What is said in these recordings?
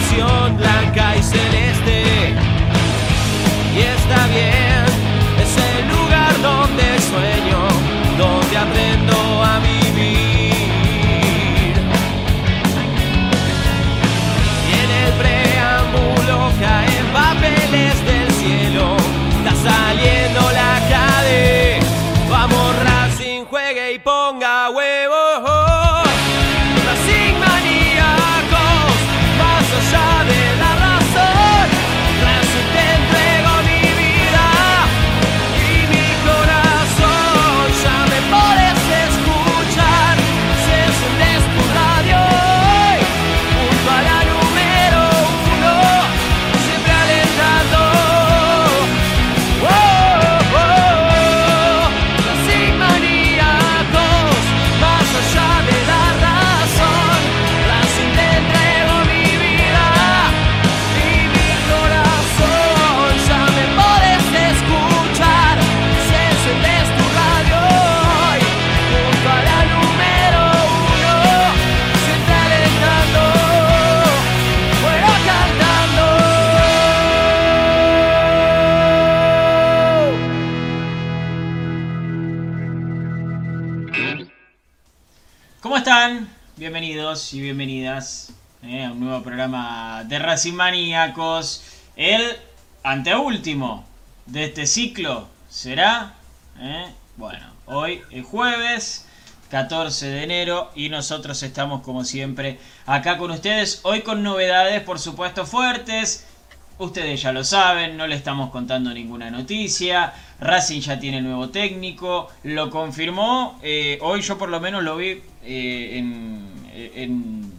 pasión blanca y celeste. Y está bien. Y bienvenidas eh, a un nuevo programa de Racing Maníacos. El anteúltimo de este ciclo será, eh, bueno, hoy es jueves 14 de enero y nosotros estamos como siempre acá con ustedes. Hoy con novedades, por supuesto, fuertes. Ustedes ya lo saben, no le estamos contando ninguna noticia. Racing ya tiene nuevo técnico, lo confirmó. Eh, hoy yo por lo menos lo vi en, en,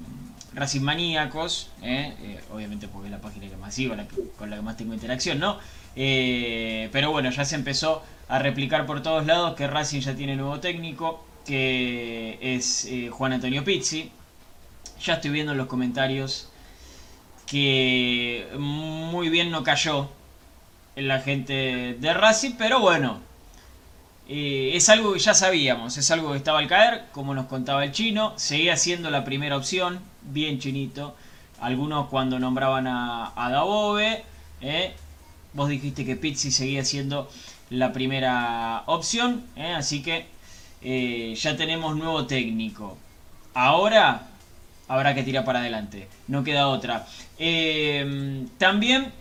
Racing Maníacos, eh, obviamente porque es la página que más sigo, con la que más tengo interacción, ¿no? pero bueno, ya se empezó a replicar por todos lados que Racing ya tiene nuevo técnico, que es Juan Antonio Pizzi. Ya estoy viendo en los comentarios que muy bien no cayó en la gente de Racing, pero bueno, eh, es algo que ya sabíamos, es algo que estaba al caer, como nos contaba el chino, seguía siendo la primera opción, bien chinito, algunos cuando nombraban a, a Dabove, eh, vos dijiste que Pizzi seguía siendo la primera opción, eh, así que ya tenemos nuevo técnico. Ahora habrá que tirar para adelante. No queda otra. También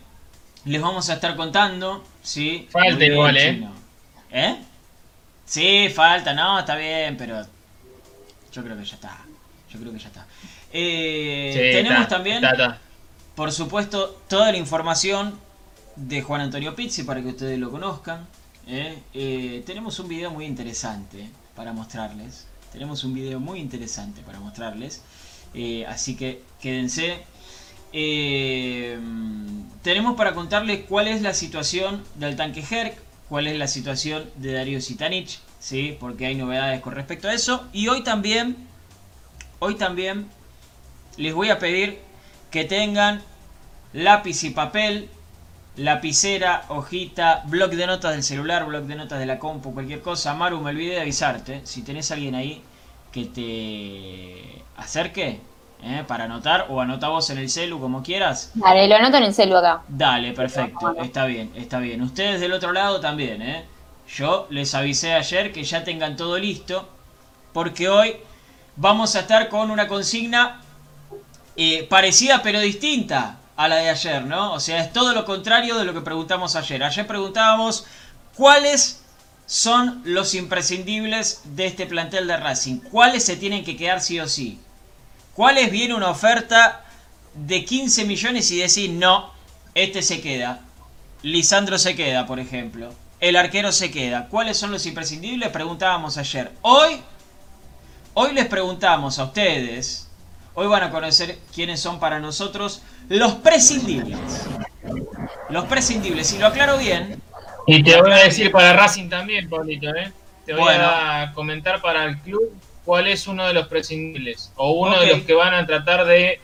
les vamos a estar contando, ¿sí? Falta igual, ¿eh? ¿eh? Sí, falta, no, está bien, pero yo creo que ya está. Yo creo que ya está. Eh, tenemos también, por supuesto, toda la información de Juan Antonio Pizzi para que ustedes lo conozcan. ¿eh? tenemos un video muy interesante para mostrarles. Tenemos un video muy interesante para mostrarles. Eh, así que quédense. Eh, tenemos para contarles cuál es la situación del tanque Herc, cuál es la situación de Darío Sitanich, ¿sí? porque hay novedades con respecto a eso. Y hoy también, hoy también les voy a pedir que tengan lápiz y papel, lapicera, hojita, blog de notas del celular, blog de notas de la compu, cualquier cosa. Maru, me olvidé de avisarte. Si tenés alguien ahí que te acerque ¿eh? para anotar o anota vos en el celu como quieras. Dale, lo anoto en el celu acá. Dale, perfecto, está bien, está bien. Ustedes del otro lado también, ¿eh? Yo les avisé ayer que ya tengan todo listo porque hoy vamos a estar con una consigna eh, parecida pero distinta a la de ayer, ¿no? O sea, es todo lo contrario de lo que preguntamos ayer. Ayer preguntábamos cuáles son los imprescindibles de este plantel de Racing. ¿Cuáles se tienen que quedar sí o sí? ¿Cuáles viene una oferta de 15 millones y decir no, este se queda? Lisandro se queda, por ejemplo. El arquero se queda. ¿Cuáles son los imprescindibles? Preguntábamos ayer. Hoy, hoy les preguntamos a ustedes. Hoy van a conocer quiénes son para nosotros los prescindibles. Los prescindibles. Y lo aclaro bien, y te voy a decir para Racing también, Pablito, ¿eh? Te voy a comentar para el club cuál es uno de los prescindibles o uno de los que van a tratar de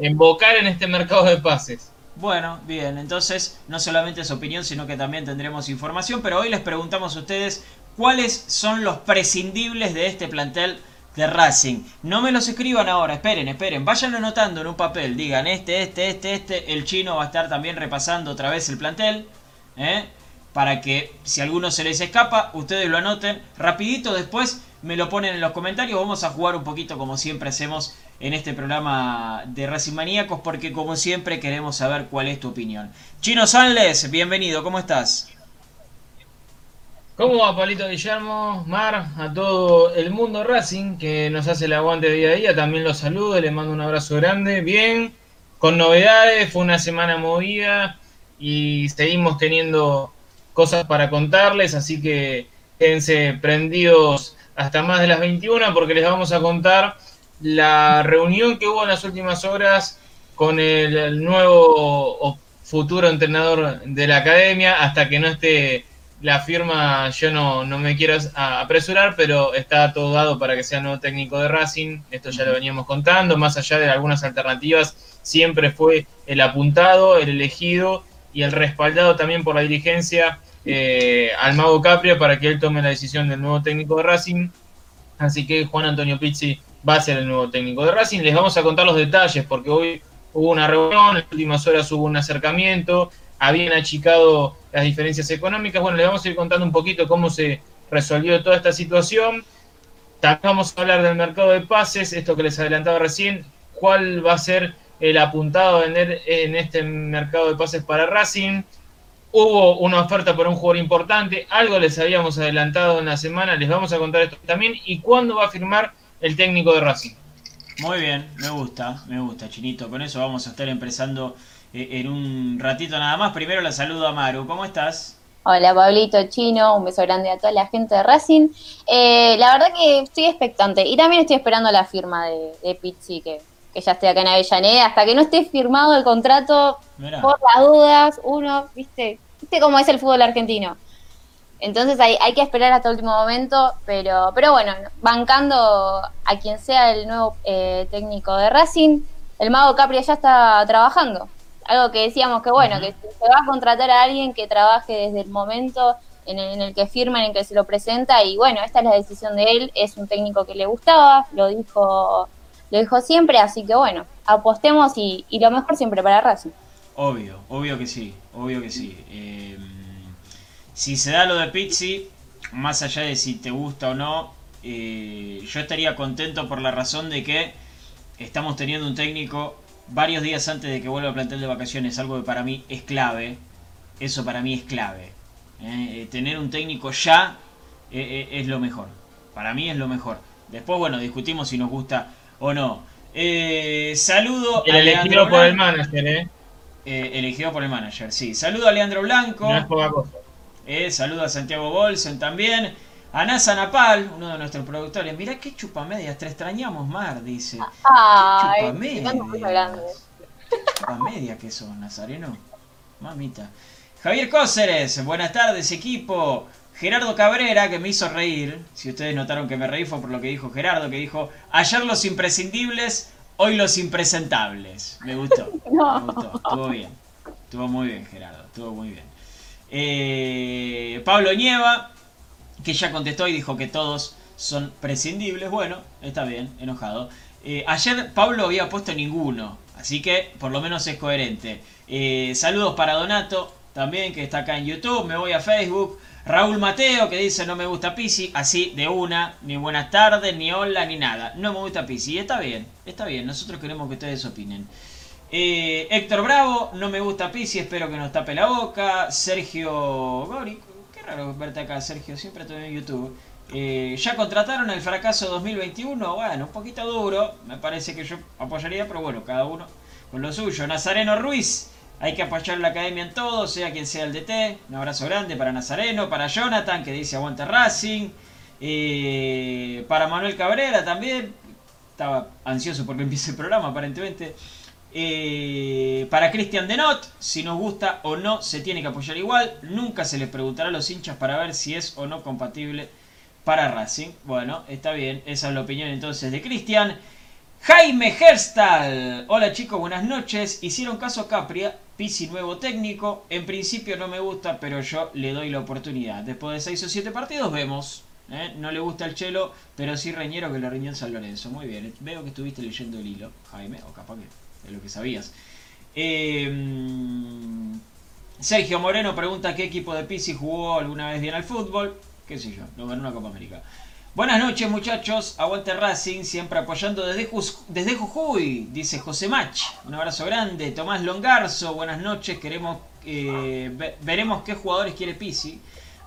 embocar en este mercado de pases. Bueno, bien, entonces no solamente es opinión, sino que también tendremos información, pero hoy les preguntamos a ustedes cuáles son los prescindibles de este plantel de Racing. No me los escriban ahora, esperen, esperen, vayan anotando en un papel, digan este, este, este, este, el chino va a estar también repasando otra vez el plantel. ¿eh? para que si alguno se les escapa, ustedes lo anoten rapidito, después me lo ponen en los comentarios, vamos a jugar un poquito como siempre hacemos en este programa de Racing Maníacos, porque como siempre queremos saber cuál es tu opinión. Chino Sanles, bienvenido, ¿cómo estás? ¿Cómo va, Palito Guillermo? Mar, a todo el mundo Racing que nos hace el aguante día a día, también los saludo, les mando un abrazo grande, bien, con novedades, fue una semana movida y seguimos teniendo cosas para contarles, así que quédense prendidos hasta más de las 21 porque les vamos a contar la reunión que hubo en las últimas horas con el, nuevo futuro entrenador de la academia, hasta que no esté la firma, yo no, no me quiero apresurar, pero está todo dado para que sea nuevo técnico de Racing, esto ya lo veníamos contando, más allá de algunas alternativas, siempre fue el apuntado, el elegido y el respaldado también por la dirigencia eh, al Mago Capria para que él tome la decisión del nuevo técnico de Racing. Así que Juan Antonio Pizzi va a ser el nuevo técnico de Racing. Les vamos a contar los detalles porque hoy hubo una reunión, en las últimas horas hubo un acercamiento, habían achicado las diferencias económicas. Bueno, les vamos a ir contando un poquito cómo se resolvió toda esta situación. También vamos a hablar del mercado de pases, esto que les adelantaba recién, cuál va a ser el apuntado a vender en este mercado de pases para Racing. Hubo una oferta por un jugador importante, algo les habíamos adelantado en la semana, les vamos a contar esto también y cuándo va a firmar el técnico de Racing. Muy bien, me gusta, me gusta, Chinito. Con eso vamos a estar empezando eh, en un ratito nada más. Primero la saludo a Maru. ¿Cómo estás? Hola Pablito Chino, un beso grande a toda la gente de Racing. Eh, la verdad que estoy expectante y también estoy esperando la firma de, de Pizzi, que, que ya esté acá en Avellaneda. Hasta que no esté firmado el contrato, por las dudas, uno, viste, viste cómo es el fútbol argentino. Entonces hay, hay que esperar hasta el último momento, pero, pero bueno, bancando a quien sea el nuevo eh, técnico de Racing, el mago Capri ya está trabajando algo que decíamos que bueno, que se va a contratar a alguien que trabaje desde el momento en el, que firman, en que se lo presenta, y bueno, esta es la decisión de él, es un técnico que le gustaba, lo dijo, lo dijo siempre, así que bueno, apostemos y, lo mejor siempre para Racing. Obvio, obvio que sí, obvio que sí. Eh, si se da lo de Pizzi, más allá de si te gusta o no, eh, yo estaría contento por la razón de que estamos teniendo un técnico varios días antes de que vuelva a plantel de vacaciones, algo que para mí es clave. Eso para mí es clave. ¿eh? Eh, tener un técnico ya eh, es lo mejor. Para mí es lo mejor. Después, bueno, discutimos si nos gusta o no. saludo el elegido por el manager, ¿eh? elegido por el manager, sí. Saludo a Leandro Blanco. Saludo a Santiago Bolsen también. A Nasa Napal, uno de nuestros productores, mirá qué chupamedias, te extrañamos, Mar, dice. Ay, chupamedias. Chupamedias que son, Nazareno. Mamita. Javier Cóceres, buenas tardes, equipo. Gerardo Cabrera, que me hizo reír. Si ustedes notaron que me reí fue por lo que dijo Gerardo, que dijo, ayer los imprescindibles, hoy los impresentables. Me gustó, me gustó, estuvo bien. Estuvo muy bien, Gerardo, estuvo muy bien. Eh, Pablo Nieva, que ya contestó y dijo que todos son prescindibles. Bueno, está bien, enojado. Eh, ayer Pablo había puesto ninguno, así que por lo menos es coherente. Eh, saludos para Donato, también que está acá en YouTube. Me voy a Facebook. Raúl Mateo, que dice no me gusta Pisi, así de una, ni buenas tardes, ni hola, ni nada. No me gusta Pisi. Está bien, está bien, nosotros queremos que ustedes opinen. Eh, Héctor Bravo, no me gusta Pisi, espero que nos tape la boca. Sergio Gori, raro verte acá, Sergio, siempre estoy en YouTube. Eh, ya contrataron el fracaso 2021, bueno, un poquito duro, me parece que yo apoyaría, pero bueno, cada uno con lo suyo. Nazareno Ruiz, hay que apoyar la academia en todo, sea quien sea el DT. Un abrazo grande para Nazareno, para Jonathan, que dice aguante Racing. Eh, para Manuel Cabrera también, estaba ansioso porque empiece el programa aparentemente. Eh, para Cristian Denot, si nos gusta o no, se tiene que apoyar igual. Nunca se les preguntará a los hinchas para ver si es o no compatible para Racing. Bueno, está bien, esa es la opinión entonces de Cristian. Jaime Herstal. Hola chicos, buenas noches. Hicieron caso a Capria, Pisi nuevo técnico. En principio no me gusta, pero yo le doy la oportunidad. Después de 6 o 7 partidos vemos. ¿eh? No le gusta el chelo, pero sí Reñero que le riñó en San Lorenzo. Muy bien, veo que estuviste leyendo el hilo, Jaime, o capaz que de lo que sabías. Em, Sergio Moreno pregunta qué equipo de Pisi jugó alguna vez bien al fútbol. Qué sé yo, no ganó una Copa América. Buenas noches muchachos, aguante Racing, siempre apoyando desde, desde Jujuy, dice José Mach. Un abrazo grande. Tomás Longarzo, buenas noches, queremos eh, veremos qué jugadores quiere Pisi.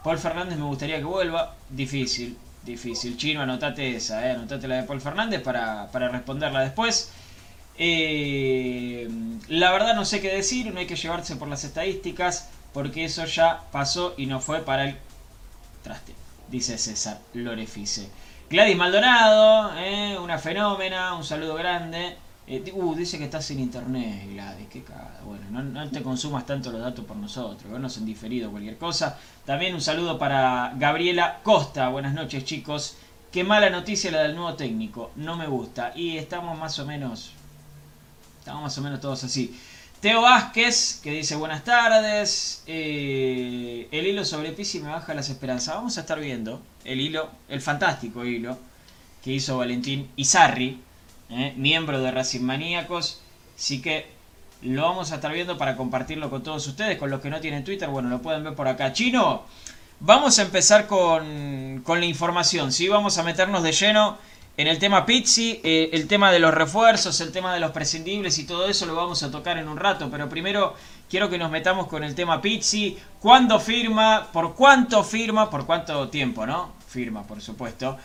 Paul Fernández me gustaría que vuelva. Difícil, difícil. Chino, anotate esa, eh, anotate la de Paul Fernández para, para responderla después. Eh, la verdad no sé qué decir, no hay que llevarse por las estadísticas, porque eso ya pasó y no fue para el traste, dice César Lorefice. Gladys Maldonado, eh, una fenómena, un saludo grande. Eh, uh, dice que estás sin internet, Gladys, qué cara. Bueno, no, te consumas tanto los datos por nosotros, no nos han diferido cualquier cosa. También un saludo para Gabriela Costa, buenas noches chicos. Qué mala noticia la del nuevo técnico, no me gusta. Y estamos más o menos Estamos más o menos todos así. Teo Vázquez, que dice buenas tardes. Eh, el hilo sobre Pisi me baja las esperanzas. Vamos a estar viendo el hilo, el fantástico hilo que hizo Valentín Izarri, eh, miembro de Racing Maníacos. Así que lo vamos a estar viendo para compartirlo con todos ustedes. Con los que no tienen Twitter, bueno, lo pueden ver por acá. Chino, vamos a empezar con, con la información, ¿sí? Vamos a meternos de lleno en el tema Pizzi, eh, el tema de los refuerzos, el tema de los prescindibles y todo eso lo vamos a tocar en un rato, pero primero quiero que nos metamos con el tema Pizzi, cuándo firma, por cuánto firma, por cuánto tiempo, ¿no? Firma, por supuesto.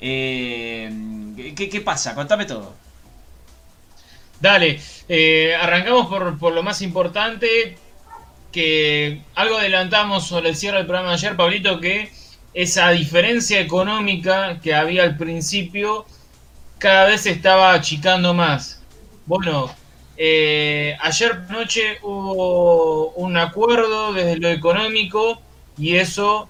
Eh, ¿qué, pasa? Contame todo. Dale, eh, arrancamos por, por, lo más importante, que algo adelantamos sobre el cierre del programa de ayer, Pablito, que esa diferencia económica que había al principio cada vez se estaba achicando más. Bueno, eh, ayer noche hubo un acuerdo desde lo económico y eso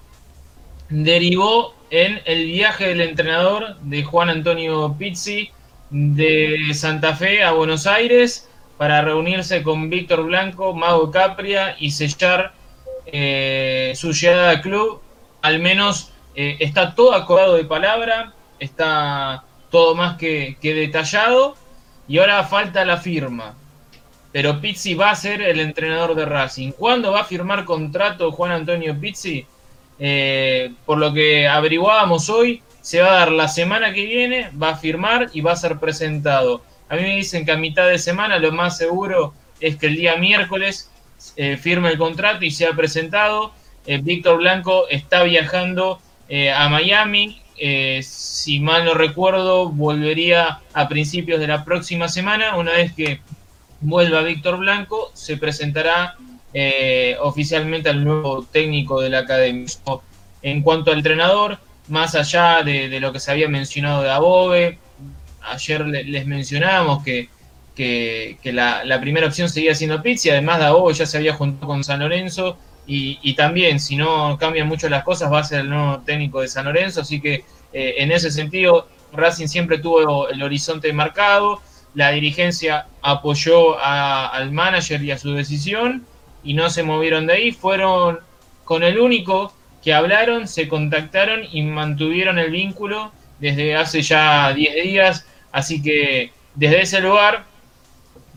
derivó en el viaje del entrenador de Juan Antonio Pizzi de Santa Fe a Buenos Aires para reunirse con Víctor Blanco, Mago Capria y sellar eh, su llegada al club al menos eh, está todo acordado de palabra, está todo más que, detallado y ahora falta la firma. Pero Pizzi va a ser el entrenador de Racing. ¿Cuándo va a firmar contrato Juan Antonio Pizzi? Eh, por lo que averiguábamos hoy, se va a dar la semana que viene, va a firmar y va a ser presentado. A mí me dicen que a mitad de semana lo más seguro es que el día miércoles eh, firme el contrato y sea presentado. Eh, Víctor Blanco está viajando eh, a Miami. Eh, si mal no recuerdo, volvería a principios de la próxima semana. Una vez que vuelva Víctor Blanco, se presentará oficialmente al nuevo técnico de la academia. En cuanto al entrenador, más allá de, lo que se había mencionado de Above, ayer les mencionábamos que, la, primera opción seguía siendo Pizzi, además de Above ya se había juntado con San Lorenzo y, también, si no cambian mucho las cosas, va a ser el nuevo técnico de San Lorenzo. Así que eh, en ese sentido, Racing siempre tuvo el horizonte marcado. La dirigencia apoyó al manager y a su decisión y no se movieron de ahí. Fueron con el único que hablaron, se contactaron y mantuvieron el vínculo desde hace ya 10 días. Así que desde ese lugar,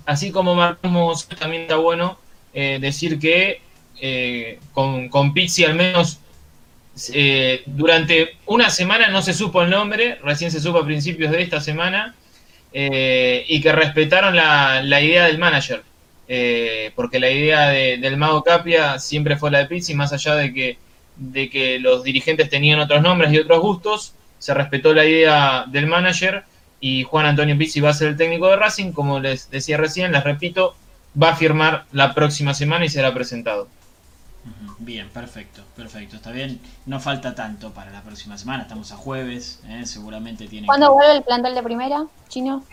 así como marcamos, también está bueno eh, decir que eh, con, Pizzi al menos eh, durante una semana no se supo el nombre, recién se supo a principios de esta semana, eh, y que respetaron la, idea del manager, porque la idea del Mago Capia siempre fue la de Pizzi, más allá de que, de que los dirigentes tenían otros nombres y otros gustos, se respetó la idea del manager y Juan Antonio Pizzi va a ser el técnico de Racing, como les decía recién, les repito, va a firmar la próxima semana y será presentado. Bien, perfecto, perfecto, está bien. No falta tanto para la próxima semana, estamos a jueves, ¿eh? seguramente tiene... ¿Cuándo vuelve el plantel de primera, chino?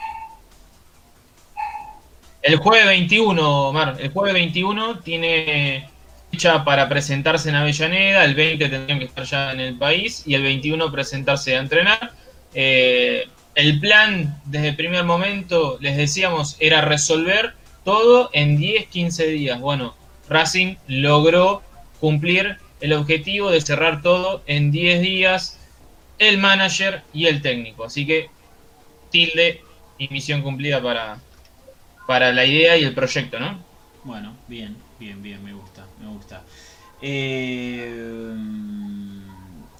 El jueves 21, Mar, el jueves 21 tiene fecha para presentarse en Avellaneda, el 20 tendrían que estar ya en el país y el 21 presentarse a entrenar. Eh, el plan desde el primer momento, les decíamos, era resolver todo en 10, 15 días. Bueno, Racing logró cumplir el objetivo de cerrar todo en 10 días, el manager y el técnico. Así que tilde y misión cumplida para, para la idea y el proyecto, ¿no? Bueno, bien, bien, bien, me gusta, me gusta. Eh,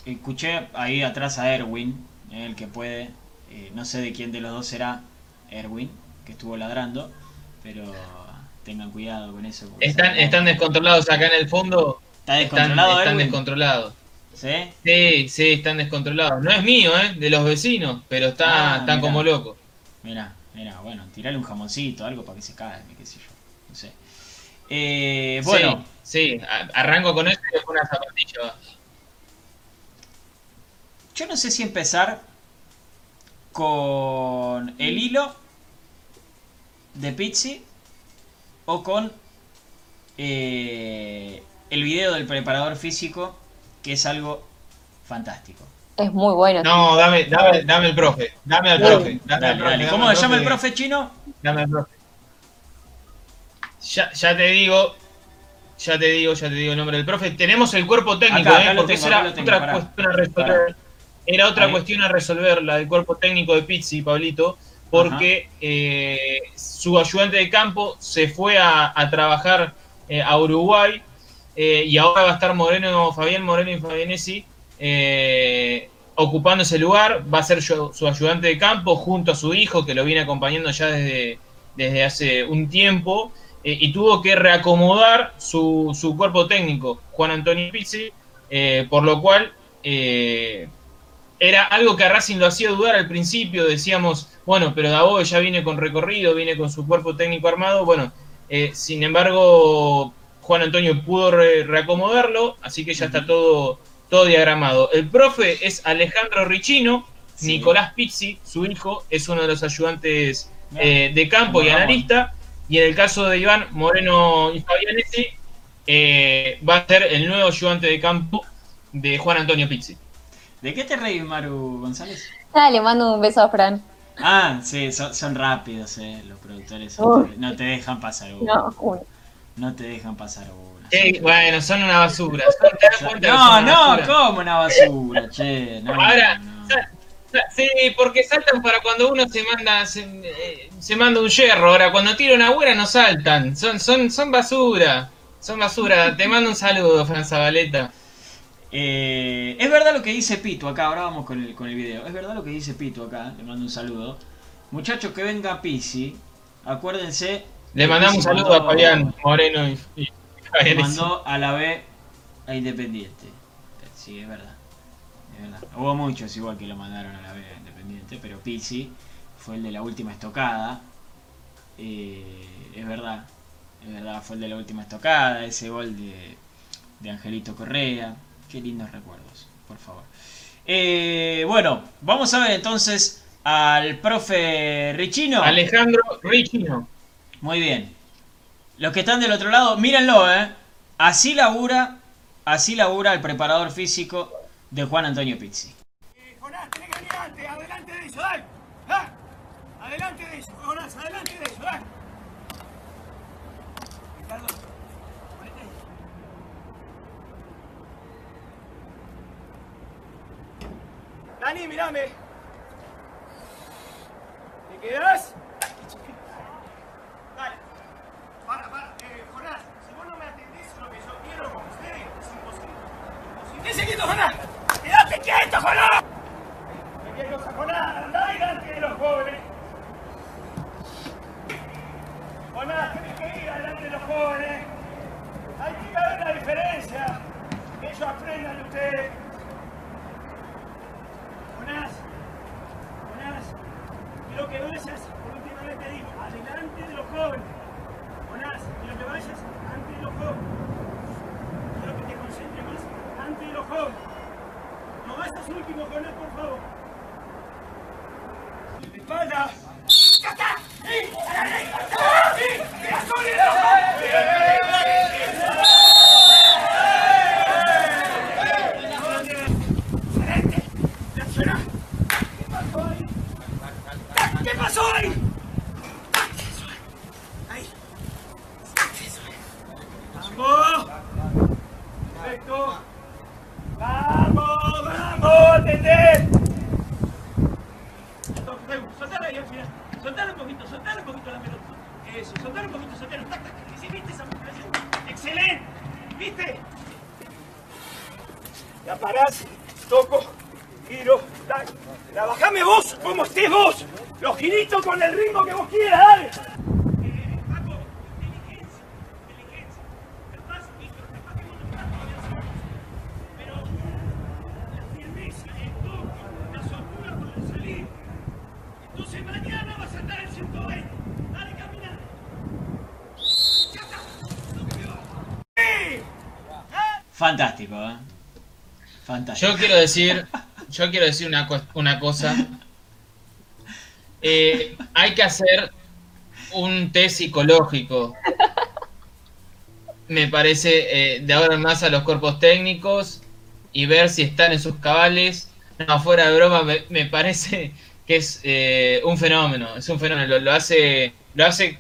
escuché ahí atrás a Erwin, el que puede, eh, no sé de quién de los dos será Erwin, que estuvo ladrando, pero tengan cuidado con eso. Están, están descontrolados acá en el fondo. ¿Está descontrolado? Están, descontrolados. ¿Sí? Sí, sí, están descontrolados. No es mío, ¿eh? De los vecinos, pero está, ah, están como locos. Mira, mira, bueno, tirale un jamoncito, algo para que se calme, qué sé yo. No sé. Eh, bueno. Sí, arranco con eso y después una zapatilla. Yo no sé si empezar con el hilo de Pizzi o con eh, el video del preparador físico, que es algo fantástico. Es muy bueno. No, dame, dame, dame el profe. Dame al profe. Dame ¿Cómo se llama el profe chino? Dame al profe. Ya, ya te digo, ya te digo, ya te digo el nombre del profe. Tenemos el cuerpo técnico, ¿eh? porque era otra cuestión a resolver. Era otra cuestión a resolver, la del cuerpo técnico de Pizzi, Pablito porque eh, su ayudante de campo se fue a, trabajar eh, a Uruguay eh, y ahora va a estar Moreno, Fabián Moreno y Fabianesi ocupando ese lugar, va a ser su, ayudante de campo junto a su hijo que lo viene acompañando ya desde, desde hace un tiempo y tuvo que reacomodar su, su, cuerpo técnico, Juan Antonio Pizzi, por lo cual era algo que a Racing lo hacía dudar al principio, decíamos, bueno, pero Davo ya viene con recorrido, viene con su cuerpo técnico armado, bueno, sin embargo Juan Antonio pudo reacomodarlo, así que ya está todo, todo diagramado. El profe es Alejandro Richino, Nicolás Pizzi, su hijo, es uno de los ayudantes eh, de campo y analista. Y en el caso de Iván Moreno y Fabianetti, eh, va a ser el nuevo ayudante de campo de Juan Antonio Pizzi. ¿De qué te reís, Maru González? Ah, le mando un beso a Fran. Ah, sí, son, rápidos, eh, los productores. no te dejan pasar uno. No, uno. No te dejan pasar una. bueno, son una basura. no, no, ¿cómo una basura, che? Ahora, sí, porque saltan para cuando uno se manda eh, se, manda un hierro. Ahora, cuando tira una buena no saltan. Son, son, son basura. Son basura. Te mando un saludo, Fran Zabaleta. Eh, es verdad lo que dice Pito acá, ahora vamos con el, con el video. Es verdad lo que dice Pito acá, le mando un saludo. Muchachos que venga Pisi, acuérdense le mandamos un saludo a Fabián Moreno y, y mandó a la B a Independiente. Sí, es verdad. Es verdad. Hubo muchos igual que lo mandaron a la B a Independiente, pero Pizzi fue el de la última estocada. Eh, es verdad. Es verdad, fue el de la última estocada. Ese gol de, de Angelito Correa. Qué lindos recuerdos, por favor. Eh, bueno, vamos a ver entonces al profe Richino. Alejandro Richino. Muy bien. Los que están del otro lado, mírenlo, ¿eh? Así labura, así labura el preparador físico de Juan Antonio Pizzi. Eh, Jonás, tenés que adelante, adelante de eso, dale. ¿Ah? Adelante de eso, Jonás, adelante de eso, dale. Dani, mirame. ¿Te quedás? ¡Qué quieto, Jonás! ¡Quédate quieto, Jonás! ¡Qué cosa, Jonás! ¡Anda delante de los jóvenes! Jonás, que ir adelante de los jóvenes. Hay que ver la diferencia. Que ellos aprendan de ustedes. Jonás, Jonás, quiero que vayas, por última vez te digo, adelante de los jóvenes. Jonás, quiero que vayas adelante de los jóvenes. Quiero que te concentres más de los jóvenes. No estos últimos goles, por favor. Espalda. ¡Ya está! ¡Sí! ¡Sí! ¿Qué pasó ahí? Ahí. ¡Vamos! Perfecto. ¡Vamos, vamos! ¡Atendé! Soltala ahí al final. Soltala un poquito, soltala un poquito la pelota. Eso, soltala un poquito, soltala. Tac, tac. ¿Viste esa musculación? ¡Excelente! ¿Viste? La parás, toco, giro, tac. Trabajame vos como estés vos. Los giritos con el ritmo que vos quieras, dale. Fantástico, ¿eh? Fantástico. Yo quiero decir, yo quiero decir una, una cosa. Eh, hay que hacer un test psicológico. Me parece, eh, de ahora en más a los cuerpos técnicos y ver si están en sus cabales. No, fuera de broma, me, parece que es eh, un fenómeno. Es un fenómeno. Lo, hace, lo hace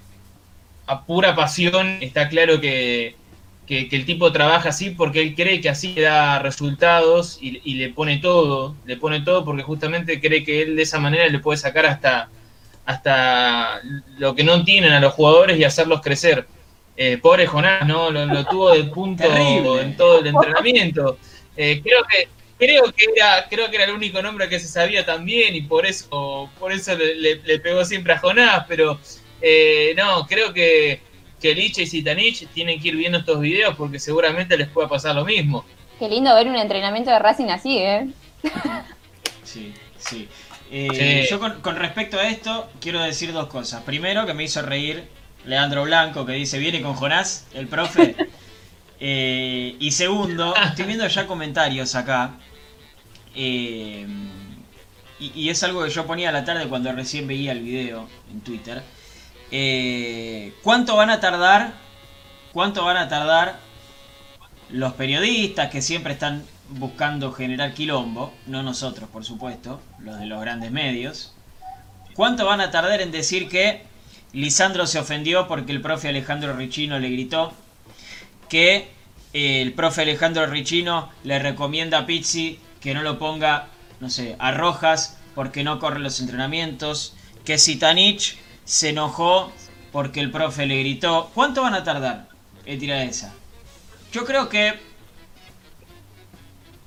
a pura pasión. Está claro que que, el tipo trabaja así porque él cree que así le da resultados y, le pone todo, le pone todo porque justamente cree que él de esa manera le puede sacar hasta, hasta lo que no tienen a los jugadores y hacerlos crecer. Eh, pobre Jonás, ¿no? Lo, lo tuvo de punto Terrible. en todo el entrenamiento. Eh, creo que creo que era creo que era el único nombre que se sabía también y por eso por eso le, le- le pegó siempre a Jonás, pero eh, no, creo que que Liche y Zitanich tienen que ir viendo estos videos porque seguramente les pueda pasar lo mismo. Qué lindo ver un entrenamiento de Racing así, ¿eh? Sí, sí. Eh, Sí. Yo con, con respecto a esto quiero decir dos cosas. Primero, que me hizo reír Leandro Blanco, que dice, viene con Jonás, el profe. Eh, y segundo, estoy viendo ya comentarios acá. eh, y, y es algo que yo ponía a la tarde cuando recién veía el video en Twitter. Eh, ¿Cuánto van a tardar? ¿Cuánto van a tardar los periodistas que siempre están buscando generar quilombo, no nosotros por supuesto, los de los grandes medios, ¿cuánto van a tardar en decir que Lisandro se ofendió porque el profe Alejandro Richino le gritó? Que eh, el profe Alejandro Richino le recomienda a Pizzi que no lo ponga, no sé, a Rojas porque no corre los entrenamientos, que Sitanich se enojó porque el profe le gritó. ¿Cuánto van a tardar en tirar esa? Yo creo que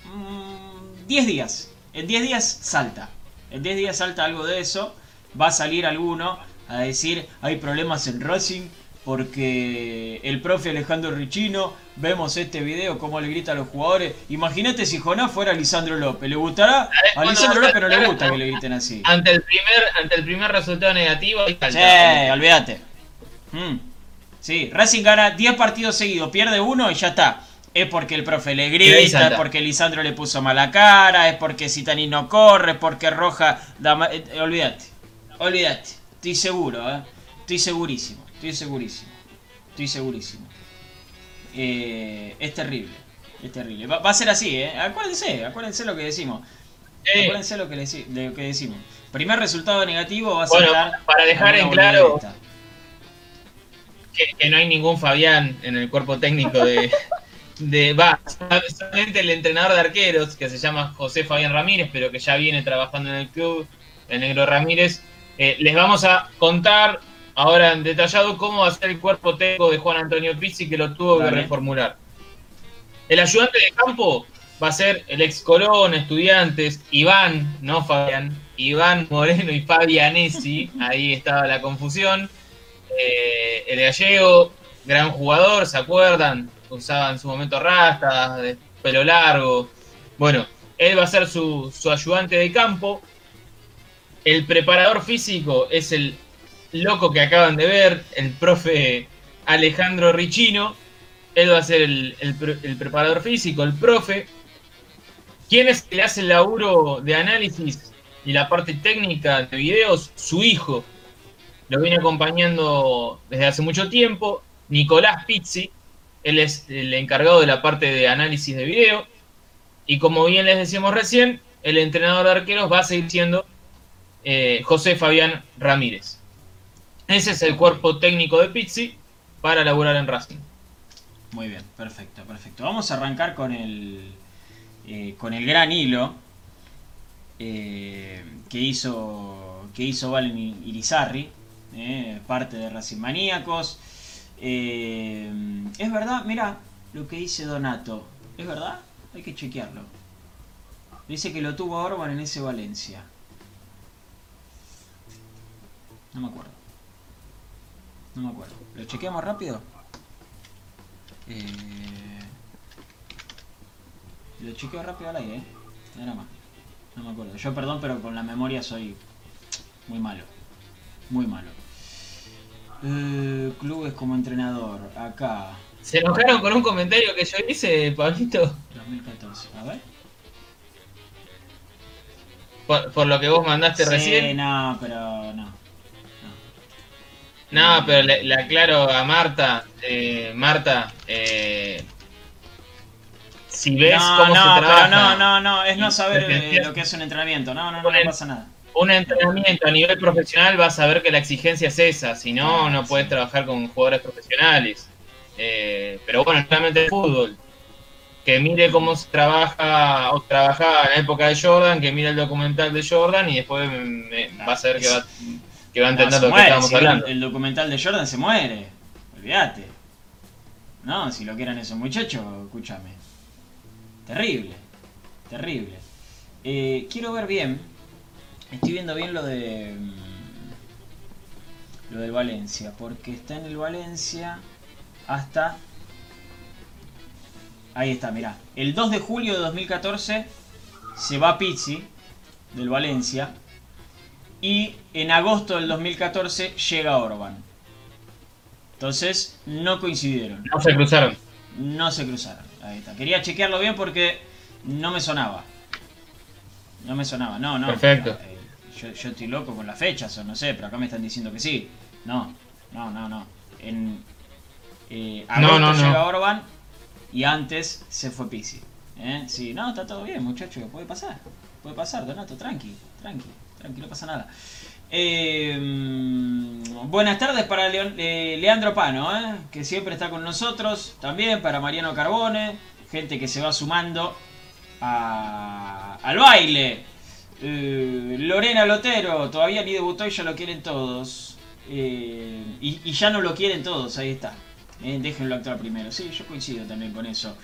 mm, 10 días. En 10 días salta. En 10 días salta algo de eso. Va a salir alguno a decir hay problemas en Racing porque el profe Alejandro Richino, vemos este video cómo le grita a los jugadores. Imagínate si Jonás fuera Lisandro López. ¿Le gustará? A Lisandro López no le gusta que le griten así. Ante el primer ante el primer resultado negativo, ahí Sí, olvídate. Mm. Sí, Racing gana 10 partidos seguidos, pierde uno y ya está. Es porque el profe le grita, es porque Lisandro le puso mala cara, es porque Citani no corre, es porque Roja da eh, olvídate. Olvídate. Estoy seguro, ¿eh? Estoy segurísimo. Estoy segurísimo. Estoy segurísimo. Eh, es terrible. Es terrible. Va, va a ser así, ¿eh? Acuérdense, acuérdense lo que decimos. Acuérdense lo que, le, de lo que decimos. Primer resultado negativo va a Bueno, saltar para dejar en claro que no hay ningún Fabián en el cuerpo técnico de. de va, solamente el entrenador de arqueros, que se llama José Fabián Ramírez, pero que ya viene trabajando en el club, el negro Ramírez. Eh, les vamos a contar ahora en detallado cómo va a ser el cuerpo técnico de Juan Antonio Pizzi, que lo tuvo que reformular. El ayudante de campo va a ser el ex Colón, estudiantes, Iván, no Fabián, Iván Moreno y Fabianesi, ahí estaba la confusión. Eh, el gallego, gran jugador, ¿se acuerdan? Usaba en su momento rastas, de pelo largo. Bueno, él va a ser su, su ayudante de campo. El preparador físico es el loco que acaban de ver, el profe Alejandro Richino. Él va a ser el, el pre- el preparador físico, el profe. ¿Quién es que le hace el laburo de análisis y la parte técnica de videos? Su hijo, lo viene acompañando desde hace mucho tiempo. Nicolás Pizzi, él es el encargado de la parte de análisis de video. Y como bien les decíamos recién, el entrenador de arqueros va a seguir siendo eh, José Fabián Ramírez. Ese es el cuerpo técnico de Pizzi para laburar en Racing. Muy bien, perfecto, perfecto. Vamos a arrancar con el eh, con el gran hilo eh, que hizo que hizo Valen Irizarri, eh, parte de Racing Maníacos. Es verdad, mira lo que dice Donato. ¿Es verdad? Hay que chequearlo. Dice que lo tuvo Orban en ese Valencia. No me acuerdo. No me acuerdo. ¿Lo chequeamos rápido? Eh, lo chequeo rápido al aire, ¿eh? Nada más. No me acuerdo. Yo perdón, pero con la memoria soy muy malo. Muy malo. Eh, clubes como entrenador. Acá. ¿Se enojaron con un comentario que yo hice, Pablito? 2014. A ver. Por, por lo que vos mandaste Sí, recién. no, pero no. No, pero le, le aclaro a Marta. eh, Marta, eh, si ves no, cómo no, se trabaja no, no, no, es no saber eh, lo que es un entrenamiento. No, no, no, pasa nada. un entrenamiento a nivel profesional, vas a ver que la exigencia es esa. Si no, Ah, no puedes trabajar con jugadores profesionales. Eh, pero bueno, solamente el fútbol. Que mire cómo se trabaja o trabajaba en la época de Jordan, que mire el documental de Jordan y después me- me- Ah, vas a ver que va, que va a No, entender lo que si el- hablando. El, documental de Jordan se muere. Olvídate. No, si lo que eran esos muchachos, escúchame. Terrible, terrible. Eh, quiero ver bien. Estoy viendo bien lo de. mm, Lo del Valencia. Porque está en el Valencia hasta. Ahí está, mirá. El 2 de julio de 2014 se va Pizzi del Valencia. Y en agosto del 2014 llega Orban. Entonces no coincidieron. No se cruzaron. No se cruzaron. Ahí está. Quería chequearlo bien porque no me sonaba. No me sonaba. No, no. Perfecto. Eh, yo, yo estoy loco con las fechas o no sé, pero acá me están diciendo que sí. No, no, no, no. En eh, agosto no, no. llega Orban y antes se fue Pizzi. ¿Eh? Sí, no, está todo bien, muchachos. Puede pasar. Puede pasar, Donato. Tranqui, tranqui, tranqui, no pasa nada. Eh, buenas tardes para eh, Leandro Pano, ¿eh? que siempre está con nosotros. También para Mariano Carbone, gente que se va sumando a- al baile. Lorena Lotero, todavía ni debutó y ya lo quieren todos. Y, ya no lo quieren todos, ahí está. Déjenlo actuar primero. Sí, yo coincido también con eso.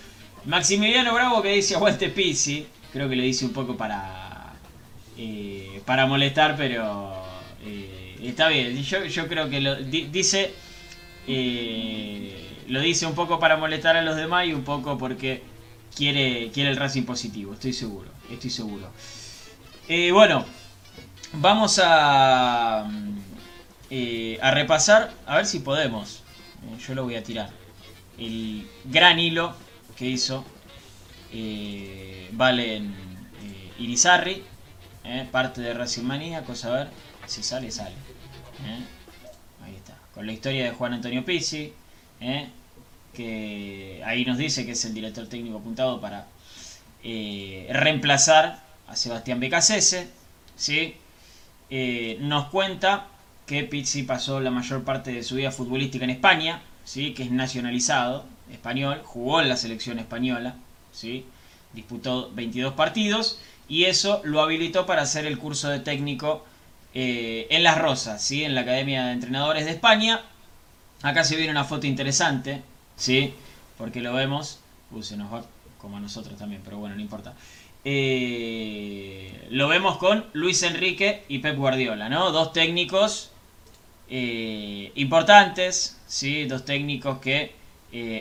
Maximiliano Bravo que dice aguante Pizzi. Creo que lo dice un poco para. Para molestar, pero. eh, está bien. Yo, yo creo que lo di- dice. eh, lo dice un poco para molestar a los demás y un poco porque quiere, quiere el Racing positivo. Estoy seguro. Estoy seguro. Eh, bueno, vamos a. a repasar. A ver si podemos. Yo lo voy a tirar. El gran hilo que hizo Valen Irizarry, eh, parte de Racing Maníacos, a ver si sale, sale. eh. Ahí está, con la historia de Juan Antonio Pizzi, eh, que ahí nos dice que es el director técnico apuntado para reemplazar a Sebastián Becasese, ¿sí? Nos cuenta que Pizzi pasó la mayor parte de su vida futbolística en España, ¿sí? que es nacionalizado español, jugó en la selección española, ¿sí? disputó 22 partidos y eso lo habilitó para hacer el curso de técnico eh, en Las Rosas, ¿sí? en la Academia de Entrenadores de España. Acá se viene una foto interesante, ¿sí? porque lo vemos, uh, como a nosotros también, pero bueno, no importa. Eh, lo vemos con Luis Enrique y Pep Guardiola, ¿no? Dos técnicos eh, importantes, ¿sí? Dos técnicos que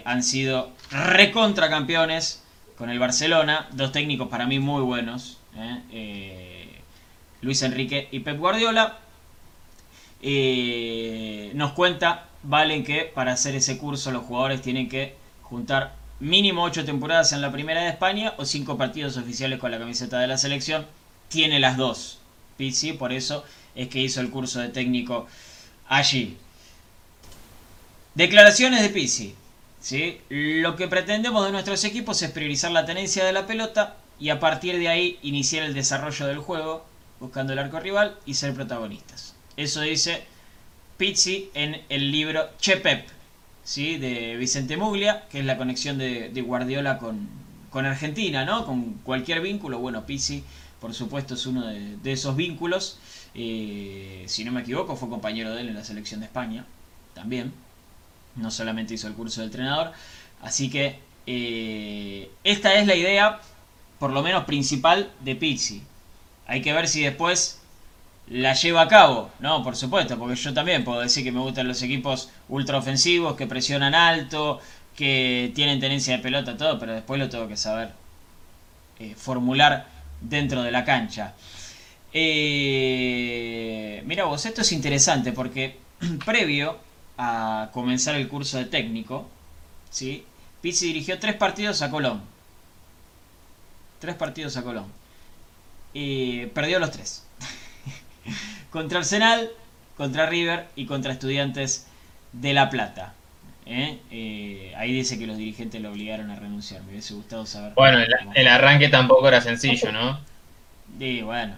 han sido recontra campeones con el Barcelona. Dos técnicos para mí muy buenos, ¿eh? Eh, Luis Enrique y Pep Guardiola. Eh, nos cuenta, Valen, que para hacer ese curso los jugadores tienen que juntar mínimo 8 temporadas en la primera de España o 5 partidos oficiales con la camiseta de la selección. Tiene las dos. Pizzi, por eso es que hizo el curso de técnico allí. Declaraciones de Pizzi. ¿Sí? Lo que pretendemos de nuestros equipos es priorizar la tenencia de la pelota y a partir de ahí iniciar el desarrollo del juego, buscando el arco rival y ser protagonistas. Eso dice Pizzi en el libro Che Pep, ¿sí? de Vicente Muglia, que es la conexión de, Guardiola con, Argentina, ¿no? Con cualquier vínculo. Bueno, Pizzi, por supuesto, es uno de, de esos vínculos. Eh, si no me equivoco, fue compañero de él en la selección de España, también. No solamente hizo el curso de entrenador. Así que eh, esta es la idea, por lo menos principal, de Pizzi. Hay que ver si después la lleva a cabo, ¿no? Por supuesto, porque yo también puedo decir que me gustan los equipos ultraofensivos, que presionan alto, que tienen tenencia de pelota, todo, pero después lo tengo que saber eh, formular dentro de la cancha. Eh, mira vos, esto es interesante porque previo a comenzar el curso de técnico, ¿sí? Pizzi dirigió tres partidos a Colón. Tres partidos a Colón. Y perdió los tres. contra Arsenal, contra River y contra Estudiantes de La Plata. ¿eh? Eh, ahí dice que los dirigentes lo obligaron a renunciar. Me hubiese gustado saber. Bueno, el, el arranque tampoco era sencillo, ¿no? Y bueno,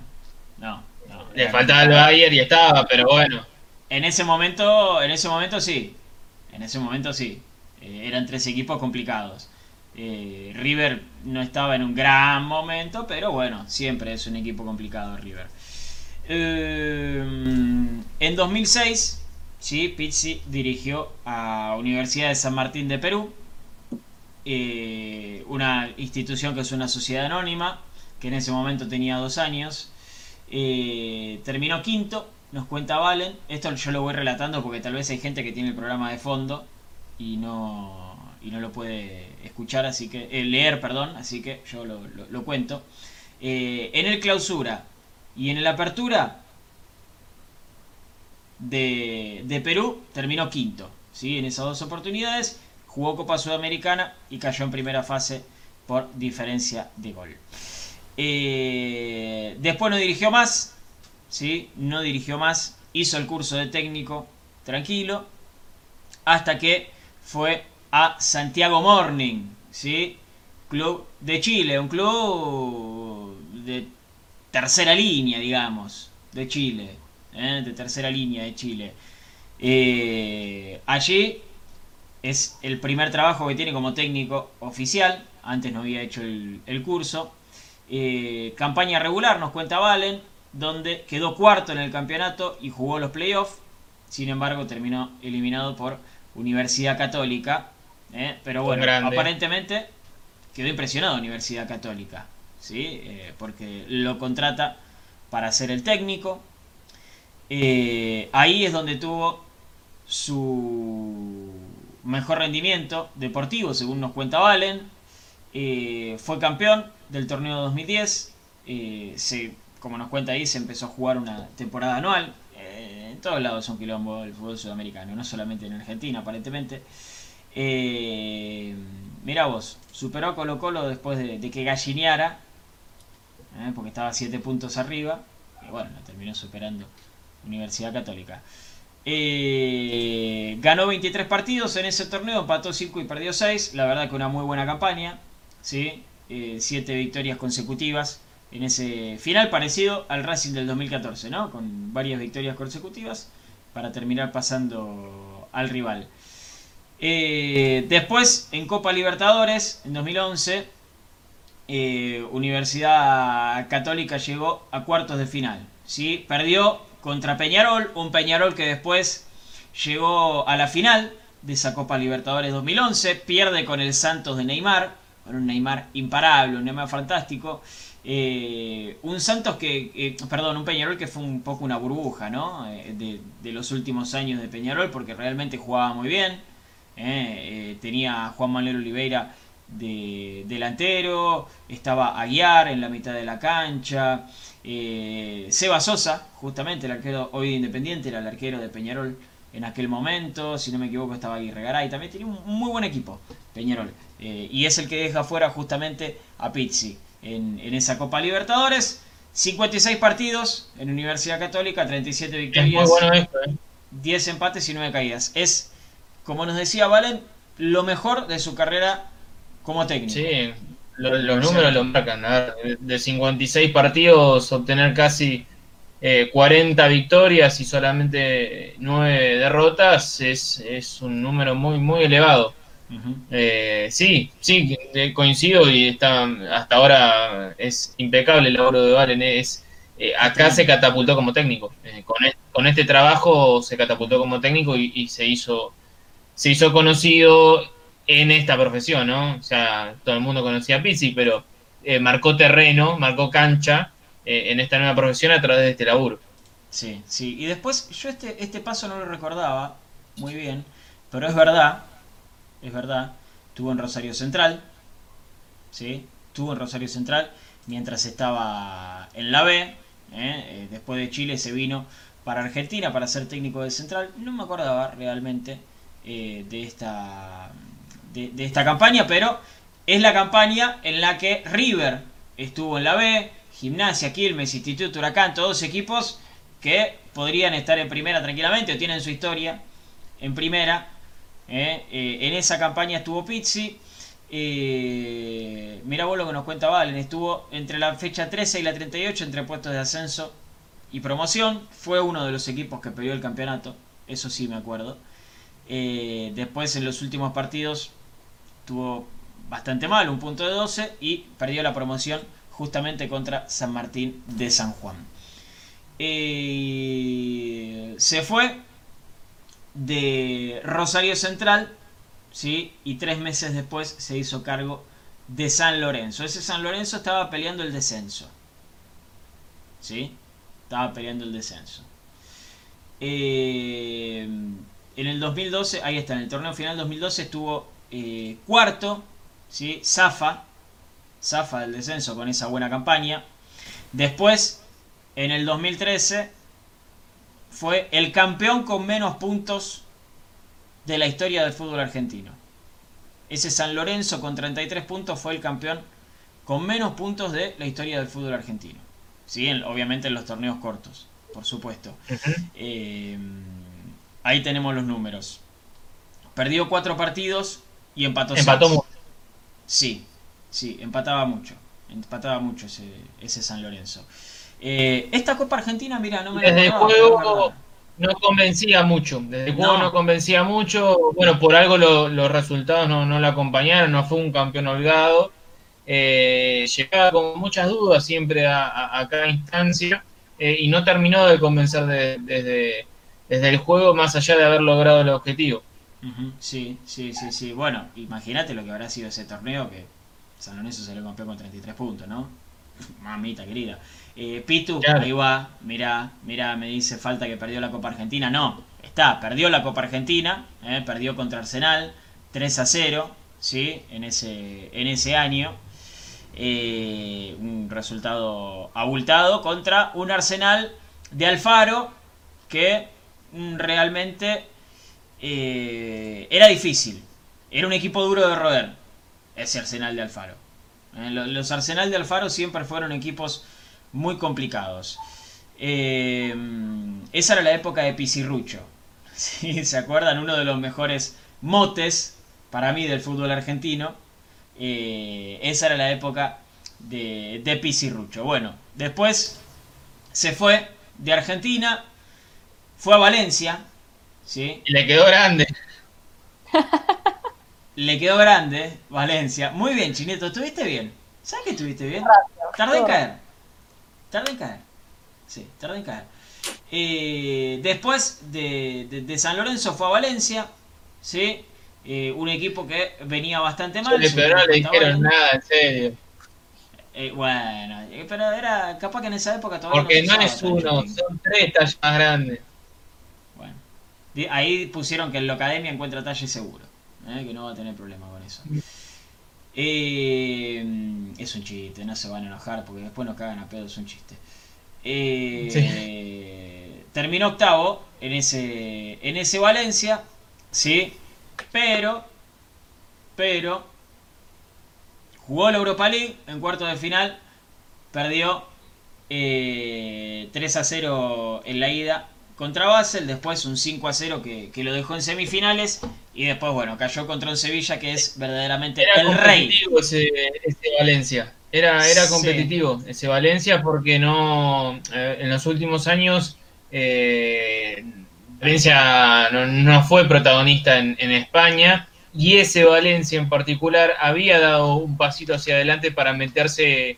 no. no. Le faltaba el Bayern y estaba, pero bueno. En ese momento, en ese momento sí. En ese momento sí. Eh, eran tres equipos complicados. Eh, River no estaba en un gran momento, pero bueno, siempre es un equipo complicado River. Eh, en 2006, sí, Pizzi dirigió a Universidad de San Martín de Perú, una institución que es una sociedad anónima, que en ese momento tenía dos años. Terminó quinto, nos cuenta Valen. Esto yo lo voy relatando porque tal vez hay gente que tiene el programa de fondo y no, y no lo puede escuchar, así que eh, leer, perdón, así que yo lo, cuento. en el clausura y en el apertura de, de Perú terminó quinto. ¿sí? En esas dos oportunidades jugó Copa Sudamericana y cayó en primera fase por diferencia de gol. Eh, después no dirigió más, ¿sí? no dirigió más, hizo el curso de técnico tranquilo, hasta que fue a Santiago Morning, ¿sí? club de Chile, un club de tercera línea, digamos, de Chile, ¿eh? de tercera línea de Chile. Eh, allí es el primer trabajo que tiene como técnico oficial, antes no había hecho el, curso. Eh, campaña regular, nos cuenta Valen, donde quedó cuarto en el campeonato y jugó los playoffs. Sin embargo, terminó eliminado por Universidad Católica. ¿eh? Pero bueno, aparentemente quedó impresionado Universidad Católica, ¿sí? Eh, porque lo contrata para ser el técnico. ahí es donde tuvo su mejor rendimiento deportivo, según nos cuenta Valen. Eh, fue campeón del torneo 2010. Eh, se, como nos cuenta ahí, se empezó a jugar una temporada anual. Eh, en todos lados es un quilombo el fútbol sudamericano, no solamente en Argentina, aparentemente. mira vos, superó a Colo Colo después de, que gallineara, porque estaba 7 puntos arriba. Y bueno, terminó superando Universidad Católica. Eh, ganó 23 partidos en ese torneo, empató 5 y perdió 6. La verdad que una muy buena campaña. ¿sí? 7 eh, victorias consecutivas en ese final, parecido al Racing del 2014, ¿no? con varias victorias consecutivas para terminar pasando al rival. Eh, después, en Copa Libertadores, en 2011, Universidad Católica llegó a cuartos de final. ¿sí? Perdió contra Peñarol, un Peñarol que después llegó a la final de esa Copa Libertadores 2011, pierde con el Santos de Neymar, con un Neymar imparable, un Neymar fantástico. Eh, un Santos que, eh, perdón, un Peñarol que fue un poco una burbuja, ¿no? Eh, de, los últimos años de Peñarol, porque realmente jugaba muy bien. tenía a Juan Manuel Oliveira de delantero, estaba Aguiar en la mitad de la cancha. Seba Sosa, justamente el arquero hoy de Independiente, era el arquero de Peñarol en aquel momento, si no me equivoco estaba Aguirre Garay, también tenía un muy buen equipo Peñarol, y es el que deja fuera justamente a Pizzi en, esa Copa Libertadores, 56 partidos en Universidad Católica, 37 victorias, 10 ¿eh? empates y 9 caídas, es, como nos decía Valen, lo mejor de su carrera como técnico. Sí, los, números lo marcan. De 56 partidos, obtener casi 40 eh, victorias y solamente 9 derrotas es, es un número muy, muy elevado. Eh, sí, sí, eh, coincido y está hasta ahora es impecable el laburo de Valen. Es, acá se catapultó como técnico. con, este trabajo se catapultó como técnico y, y se hizo se hizo conocido en esta profesión, ¿no? O sea, todo el mundo conocía a Pizzi, pero eh, marcó terreno, marcó cancha eh, en esta nueva profesión a través de este laburo. Sí, sí. Y después, yo este, este paso no lo recordaba muy bien, pero es verdad, es verdad, tuvo en Rosario Central, ¿sí? Tuvo en Rosario Central mientras estaba en la B, ¿eh? después de Chile se vino para Argentina para ser técnico de Central. No me acordaba realmente de esta de, esta campaña, pero es la campaña en la que River estuvo en la B, Gimnasia, Quilmes, Instituto Huracán, todos equipos que podrían estar en primera tranquilamente o tienen su historia en primera. ¿Eh? Eh, en esa campaña estuvo Pizzi. Eh, mira vos lo que nos cuenta Valen, estuvo entre la fecha 13 y la 38 entre puestos de ascenso y promoción. Fue uno de los equipos que perdió el campeonato, eso sí me acuerdo. después en los últimos partidos estuvo bastante mal, un punto de 12 y perdió la promoción justamente contra San Martín de San Juan. Eh, se fue de Rosario Central ¿sí? y tres meses después se hizo cargo de San Lorenzo. Ese San Lorenzo estaba peleando el descenso. ¿Sí? Estaba peleando el descenso. Eh, en el 2012, ahí está, en el torneo final 2012 estuvo eh, cuarto, ¿sí? Zafa, Zafa del descenso con esa buena campaña. Después, en el 2013, fue el campeón con menos puntos de la historia del fútbol argentino. Ese San Lorenzo con 33 puntos fue el campeón con menos puntos de la historia del fútbol argentino. ¿Sí? obviamente en los torneos cortos, por supuesto. Eh, ahí tenemos los números. Perdió cuatro partidos y empató Empató mucho. Sí, sí, empataba mucho. Empataba mucho ese, ese San Lorenzo. Eh, esta Copa Argentina, mira, no me Desde el juego no convencía mucho. Desde el juego no, convencía mucho. Bueno, por algo los resultados no, no lo acompañaron, no fue un campeón holgado. Eh, llegaba con muchas dudas siempre a, cada instancia eh, y no terminó de convencer desde, desde el juego más allá de haber logrado el objetivo. Sí, sí, sí, sí. Bueno, imagínate lo que habrá sido ese torneo que San Lorenzo se le campeón con 33 puntos, ¿no? Mamita querida. Eh, Pitu, ahí va, mirá, mirá, me dice falta que perdió la Copa Argentina. No, está, perdió la Copa Argentina, eh, perdió contra Arsenal, 3 a 0, ¿sí? En ese, en ese año. Eh, un resultado abultado contra un Arsenal de Alfaro que mm, realmente era difícil. Era un equipo duro de roder, ese Arsenal de Alfaro. Los Arsenal de Alfaro siempre fueron equipos muy complicados. esa era la época de Pisirrucho. ¿Se acuerdan? Uno de los mejores motes para mí del fútbol argentino eh, esa era la época de, de Pisirrucho. Bueno, después se fue de Argentina, fue a Valencia. ¿sí? Y le quedó grande. le quedó grande Valencia. Muy bien, Chineto, ¿estuviste bien? ¿Sabes que estuviste bien? Tardé en caer. Tardé en caer. Sí, tardé en caer. Eh, después de, de, San Lorenzo fue a Valencia. ¿sí? Eh, un equipo que venía bastante mal. pero no le dijeron nada, en serio. Eh, bueno, eh, pero era capaz que en esa época todavía Porque no, es uno, son tres tallas más grandes. Bueno, ahí pusieron que en la academia encuentra talle seguro, que no va a tener problema con eso. Es un chiste, no se van a enojar porque después nos cagan a pedo, es un chiste. Terminó octavo en ese, en ese Valencia, ¿sí? Pero, pero, jugó la Europa League en cuarto de final, perdió 3 eh, a 0 en la ida contra Basel, después un 5 a 0 que, lo dejó en semifinales y después, bueno, cayó contra un Sevilla que es verdaderamente el rey. Ese, ese Valencia. Era, era competitivo ese Valencia porque no eh, en los últimos años eh, Valencia no, fue protagonista en, España y ese Valencia en particular había dado un pasito hacia adelante para meterse eh,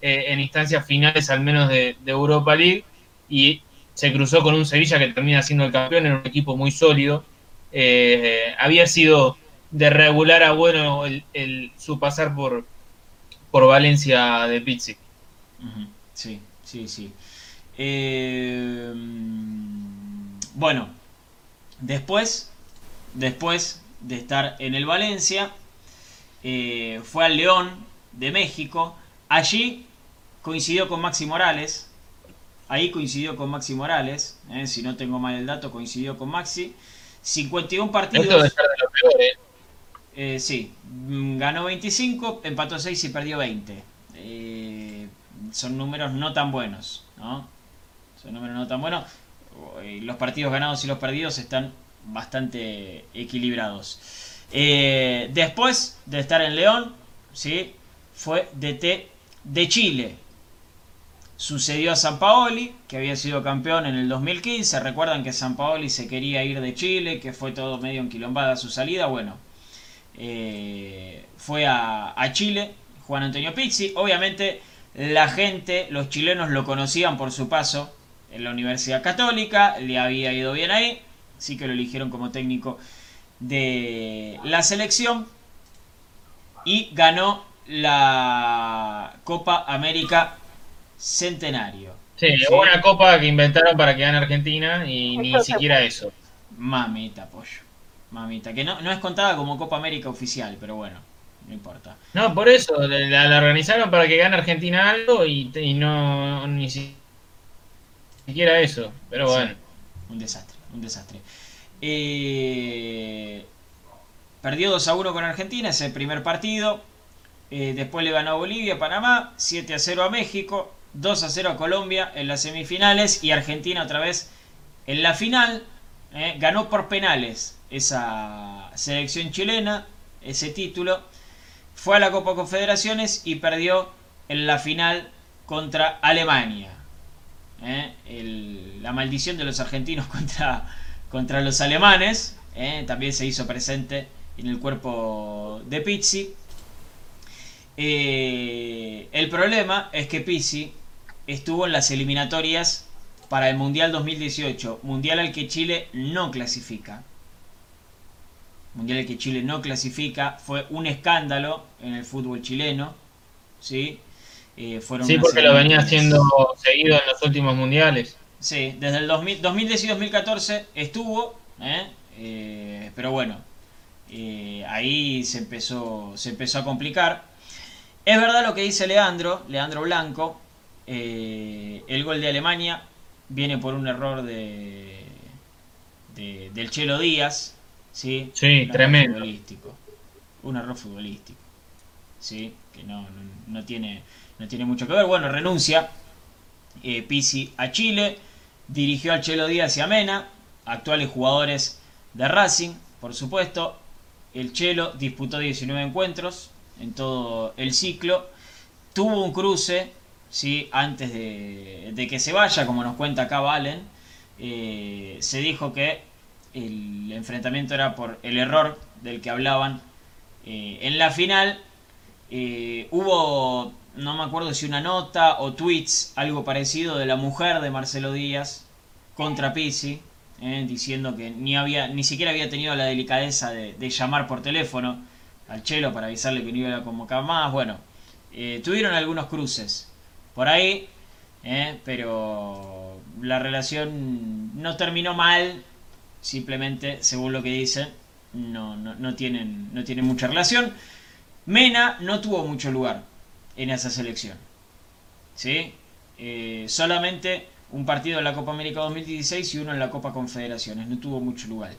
en instancias finales al menos de, Europa League y se cruzó con un Sevilla que termina siendo el campeón, en un equipo muy sólido. Eh, había sido de regular a bueno el, su pasar por, por Valencia de Pizzi. Sí, sí, sí. Eh, bueno, después, después de estar en el Valencia, eh, fue al León de México. Allí coincidió con Maxi Morales. Ahí coincidió con Maxi Morales. Si no tengo mal el dato, coincidió con Maxi. 51 partidos. Esto de estar de lo peor, ¿eh? ¿eh? sí, mm, ganó 25, empató 6 y perdió 20. son números no tan buenos, ¿no? Son números no tan buenos. Eh, los partidos ganados y los perdidos están bastante equilibrados. Eh, después de estar en León, ¿sí? fue DT de Chile. Sucedió a San Paoli, que había sido campeón en el 2015. Recuerdan que San Paoli se quería ir de Chile, que fue todo medio enquilombada su salida. Bueno, eh, fue a, a Chile, Juan Antonio Pizzi. Obviamente la gente, los chilenos lo conocían por su paso en la Universidad Católica, le había ido bien ahí, así que lo eligieron como técnico de la selección y ganó la Copa América Centenario. Sí, una copa que inventaron para que gane Argentina y ni siquiera eso. Mamita, pollo. Mamita, que no, no es contada como Copa América oficial, pero bueno, no importa. No, por eso, la, organizaron para que gane Argentina algo y, no ni siquiera eso, pero bueno. un desastre, un desastre. Eh, perdió 2 a 1 con Argentina, ese primer partido. Eh, después le ganó a Bolivia, Panamá, 7 a 0 a México, 2 a 0 a Colombia en las semifinales y Argentina otra vez en la final. Eh, ganó por penales esa selección chilena, ese título. Fue a la Copa Confederaciones y perdió en la final contra Alemania. Eh, la maldición de los argentinos contra, contra los alemanes también se hizo presente en el cuerpo de Pizzi. Eh, el problema es que Pizzi estuvo en las eliminatorias para el Mundial 2018, Mundial al que Chile no clasifica. Mundial al que Chile no clasifica, fue un escándalo en el fútbol chileno, ¿sí? Eh, fueron sí, porque lo venía haciendo seguido en los últimos mundiales. Sí, desde el 2010 y 2014 estuvo, ¿eh? pero bueno, ahí se empezó, se empezó a complicar. Es verdad lo que dice Leandro, Leandro Blanco. Eh, el gol de Alemania viene por un error de, del Chelo Díaz. Sí, sí tremendo. Futbolístico, un error futbolístico. Sí, que no, no, tiene, no tiene mucho que ver. Bueno, renuncia eh, Pisi a Chile. Dirigió al Chelo Díaz y a Mena, actuales jugadores de Racing, por supuesto. El Chelo disputó 19 encuentros, en todo el ciclo. Tuvo un cruce, ¿sí? antes de, que se vaya, como nos cuenta acá Valen. Eh, se dijo que el enfrentamiento era por el error del que hablaban. Eh, en la final eh, hubo, no me acuerdo si una nota o tweets, algo parecido de la mujer de Marcelo Díaz contra Pisi, diciendo que ni, había, ni siquiera había tenido la delicadeza de llamar por teléfono al Chelo para avisarle que no iba a convocar más. Bueno, tuvieron algunos cruces por ahí, eh, pero la relación no terminó mal, simplemente, según lo que dicen, no, no, tienen, no tienen mucha relación. Mena no tuvo mucho lugar en esa selección. ¿Sí? Eh, solamente un partido en la Copa América 2016 y uno en la Copa Confederaciones. No tuvo mucho lugar.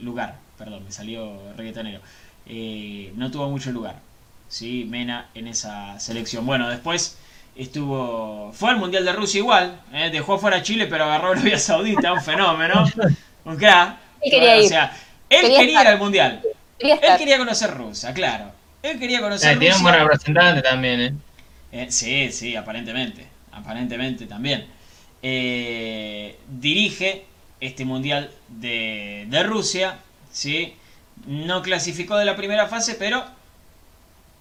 lugar, perdón, me salió reggaetonero. Eh, no tuvo mucho lugar. ¿sí? Mena en esa selección. Bueno, después estuvo. Fue al Mundial de Rusia igual. ¿eh? Dejó fuera a Chile, pero agarró a Arabia Saudita, un fenómeno. Un crack. Él quería ir. O sea, él quería, ir al Mundial. él quería conocer Rusia, claro. Él quería conocer eh, Tiene un buen representante también, ¿eh? ¿eh? Sí, sí, aparentemente. Aparentemente también. dirige este Mundial de, de Rusia, ¿sí? No clasificó de la primera fase, pero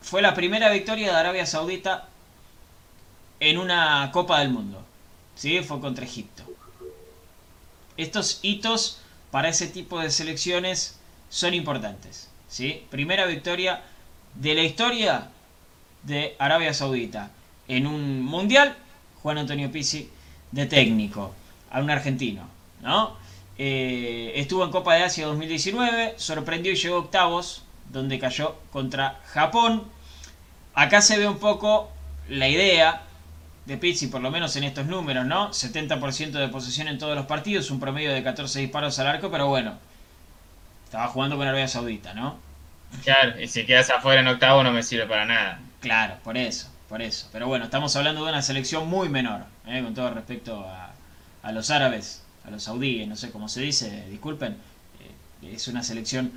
fue la primera victoria de Arabia Saudita en una Copa del Mundo. ¿Sí? Fue contra Egipto. Estos hitos para ese tipo de selecciones son importantes. ¿sí? Primera victoria de la historia de Arabia Saudita en un mundial. Juan Antonio Pizzi de técnico, a un argentino. ¿no? Eh, estuvo en Copa de Asia 2019, sorprendió y llegó a octavos, donde cayó contra Japón. Acá se ve un poco la idea de Pizzi, por lo menos en estos números, ¿no? 70% de posesión en todos los partidos, un promedio de 14 disparos al arco, pero bueno, estaba jugando con Arabia Saudita, ¿no? Claro, y si quedas afuera en octavo no me sirve para nada. Claro, por eso, por eso. Pero bueno, estamos hablando de una selección muy menor, ¿eh? con todo respecto a los árabes a los saudíes, no sé cómo se dice, disculpen, eh, es una selección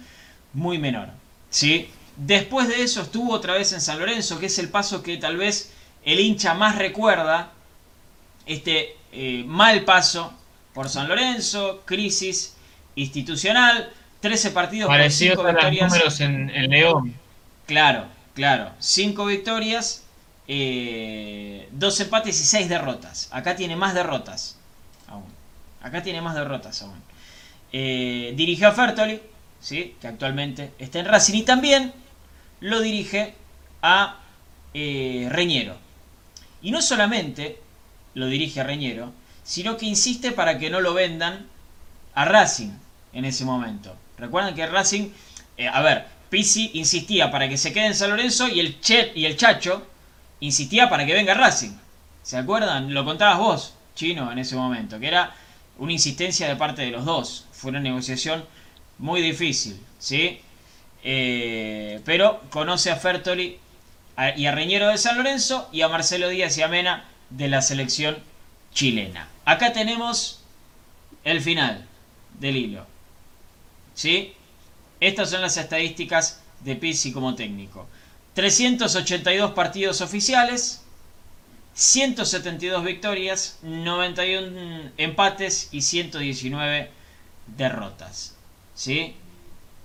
muy menor. ¿sí? Después de eso estuvo otra vez en San Lorenzo, que es el paso que tal vez el hincha más recuerda, este eh, mal paso por San Lorenzo, crisis institucional, 13 partidos con 5 victorias. números en, León. Claro, claro, 5 victorias, eh, 2 empates y 6 derrotas. Acá tiene más derrotas. Acá tiene más derrotas aún. Eh, dirigió a Fertoli, ¿sí? que actualmente está en Racing y también lo dirige a eh, Reñero. Y no solamente lo dirige a Reñero, sino que insiste para que no lo vendan a Racing en ese momento. Recuerden que Racing, eh, a ver, Pisi insistía para que se quede en San Lorenzo y el, Chet y el Chacho insistía para que venga Racing. ¿Se acuerdan? Lo contabas vos, Chino, en ese momento, que era una insistencia de parte de los dos. Fue una negociación muy difícil, ¿sí? Eh, pero conoce a Fertoli y a Reñero de San Lorenzo y a Marcelo Díaz y a Mena de la selección chilena. Acá tenemos el final del hilo. ¿Sí? Estas son las estadísticas de Pizzi como técnico. 382 partidos oficiales, 172 victorias, 91 empates y 119 derrotas. ¿Sí?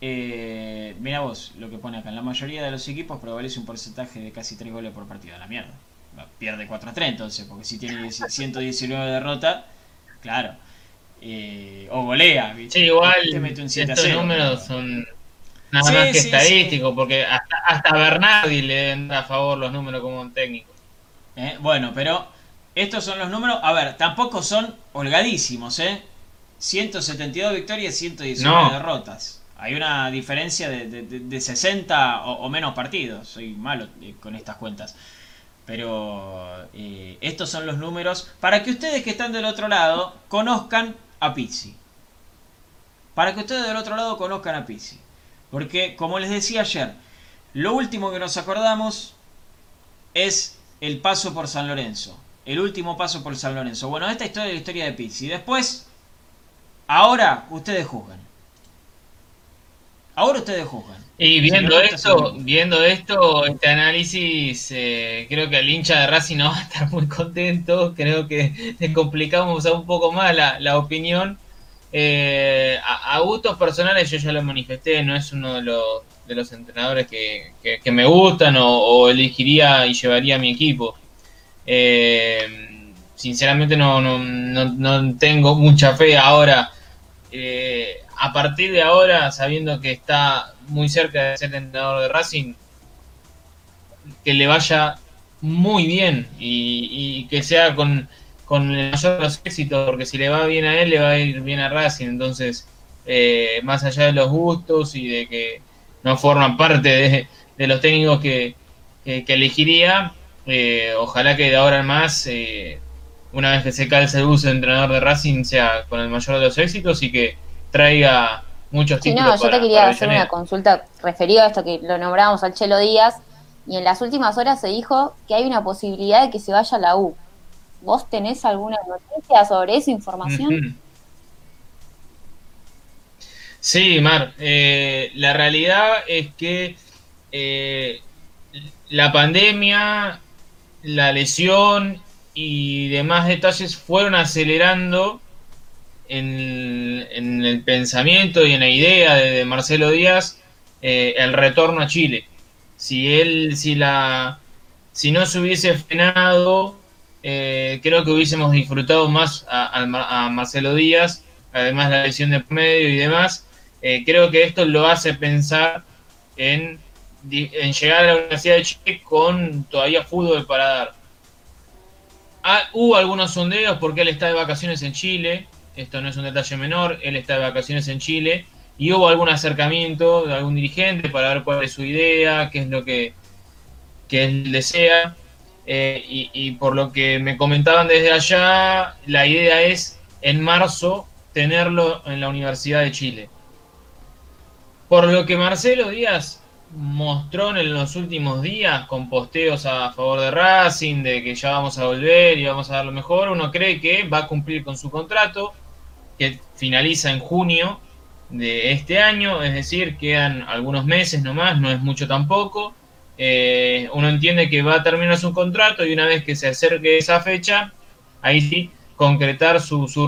Eh, mira vos lo que pone acá. En la mayoría de los equipos prevalece un porcentaje de casi 3 goles por partido. La mierda. Pierde 4 a 3 entonces, porque si tiene 119 derrotas, claro. Eh, o golea. ¿viste? Sí, igual estos números son nada más que estadísticos, porque hasta, hasta Bernardi le da a favor los números como un técnico. Eh, bueno, pero estos son los números. A ver, tampoco son holgadísimos, ¿eh? 172 victorias, 119 derrotas. Hay una diferencia de, 60 o, menos partidos. Soy malo eh, con estas cuentas. Pero eh, estos son los números para que ustedes que están del otro lado conozcan a Pizzi. Para que ustedes del otro lado conozcan a Pizzi. Porque, como les decía ayer, lo último que nos acordamos es el paso por San Lorenzo. El último paso por San Lorenzo. Bueno, esta historia es la historia de Pizzi. Después, ahora ustedes juzgan. Ahora ustedes juzgan. Y viendo esto, viendo esto, este análisis, eh, creo que el hincha de Racing no va a estar muy contento. Creo que le complicamos un poco más la, opinión. Eh, a, gustos personales yo ya lo manifesté, no es uno de los, de los entrenadores que, me gustan o, elegiría y llevaría a mi equipo. Eh, sinceramente no, no, no, tengo mucha fe ahora. A partir de ahora, sabiendo que está muy cerca de ser entrenador de Racing, que le vaya muy bien y, que sea con, con el mayor de los éxitos, porque si le va bien a él, le va a ir bien a Racing. Entonces, eh, más allá de los gustos y de que no forman parte de, los técnicos que, elegiría, eh, ojalá que de ahora en más, eh, una vez que se calce el uso de entrenador de Racing, sea con el mayor de los éxitos y que traiga muchos sí, no, yo te quería hacer una consulta referida a esto que lo nombrábamos al Chelo Díaz y en las últimas horas se dijo que hay una posibilidad de que se vaya a la U. ¿Vos tenés alguna noticia sobre esa información? Sí, Mar. Eh, la realidad es que eh, la pandemia, la lesión y demás detalles fueron acelerando en, el pensamiento y en la idea de, Marcelo Díaz eh, el retorno a Chile. Si él, si la, si no se hubiese frenado, eh, creo que hubiésemos disfrutado más a, Marcelo Díaz, además la lesión de medio y demás. Eh, creo que esto lo hace pensar en, en llegar a la Universidad de Chile con todavía fútbol para dar. Ah, hubo algunos sondeos porque él está de vacaciones en Chile, esto no es un detalle menor, él está de vacaciones en Chile y hubo algún acercamiento de algún dirigente para ver cuál es su idea, qué es lo que, él desea. Eh, y, por lo que me comentaban desde allá, la idea es en marzo tenerlo en la Universidad de Chile. Por lo que Marcelo Díaz mostró en los últimos días con posteos a favor de Racing, de que ya vamos a volver y vamos a dar lo mejor, uno cree que va a cumplir con su contrato, que finaliza en junio de este año, es decir, quedan algunos meses nomás, no es mucho tampoco. Eh, uno entiende que va a terminar su contrato y una vez que se acerque esa fecha, ahí sí, concretar su, su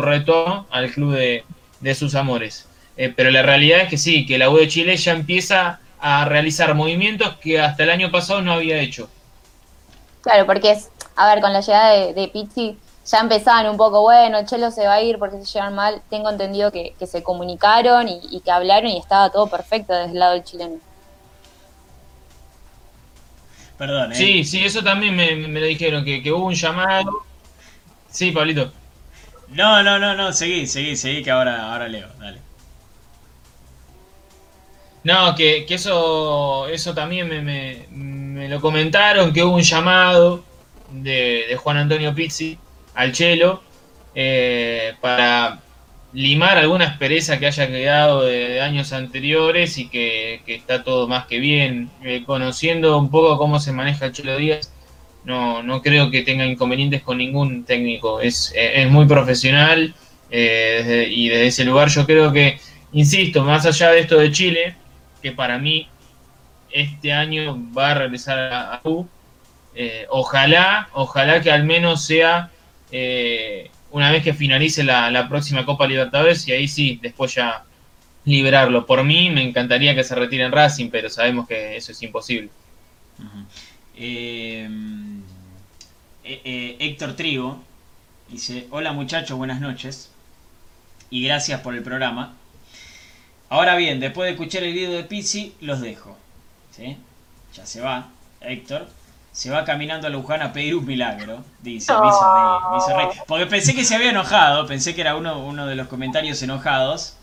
al club de, sus amores. Eh, pero la realidad es que sí, que la U de Chile ya empieza a realizar movimientos que hasta el año pasado no había hecho. Claro, porque es, a ver, con la llegada de, de Pizzi ya empezaban un poco, bueno, Chelo se va a ir porque se llevan mal. Tengo entendido que, que se comunicaron y, y que hablaron y estaba todo perfecto desde el lado del chileno. Perdón, ¿eh? Sí, sí, eso también me, me lo dijeron, que, que hubo un llamado. Sí, Pablito. No, no, no, no, seguí, seguí, seguí, que ahora, ahora leo, dale. No, que, que eso, eso también me, me, me lo comentaron, que hubo un llamado de, de Juan Antonio Pizzi al Chelo eh, para limar alguna aspereza que haya quedado de, años anteriores y que, está todo más que bien. Eh, conociendo un poco cómo se maneja el Chelo Díaz, no, no creo que tenga inconvenientes con ningún técnico. Es, es muy profesional eh, y desde ese lugar yo creo que, insisto, más allá de esto de Chile, que para mí este año va a regresar a, U, eh, ojalá, ojalá que al menos sea una vez que finalice la, la próxima Copa Libertadores y ahí sí, después ya liberarlo. Por mí me encantaría que se retire en Racing, pero sabemos que eso es imposible. Eh, eh, eh, Héctor Trigo dice, hola muchachos, buenas noches y gracias por el programa. Ahora bien, después de escuchar el video de Pizzi, los dejo. ¿Sí? Ya se va, Héctor. Se va caminando a Luján a pedir un milagro, dice. Me hizo reír, me hizo reír. Porque pensé que se había enojado, pensé que era uno, uno de los comentarios enojados.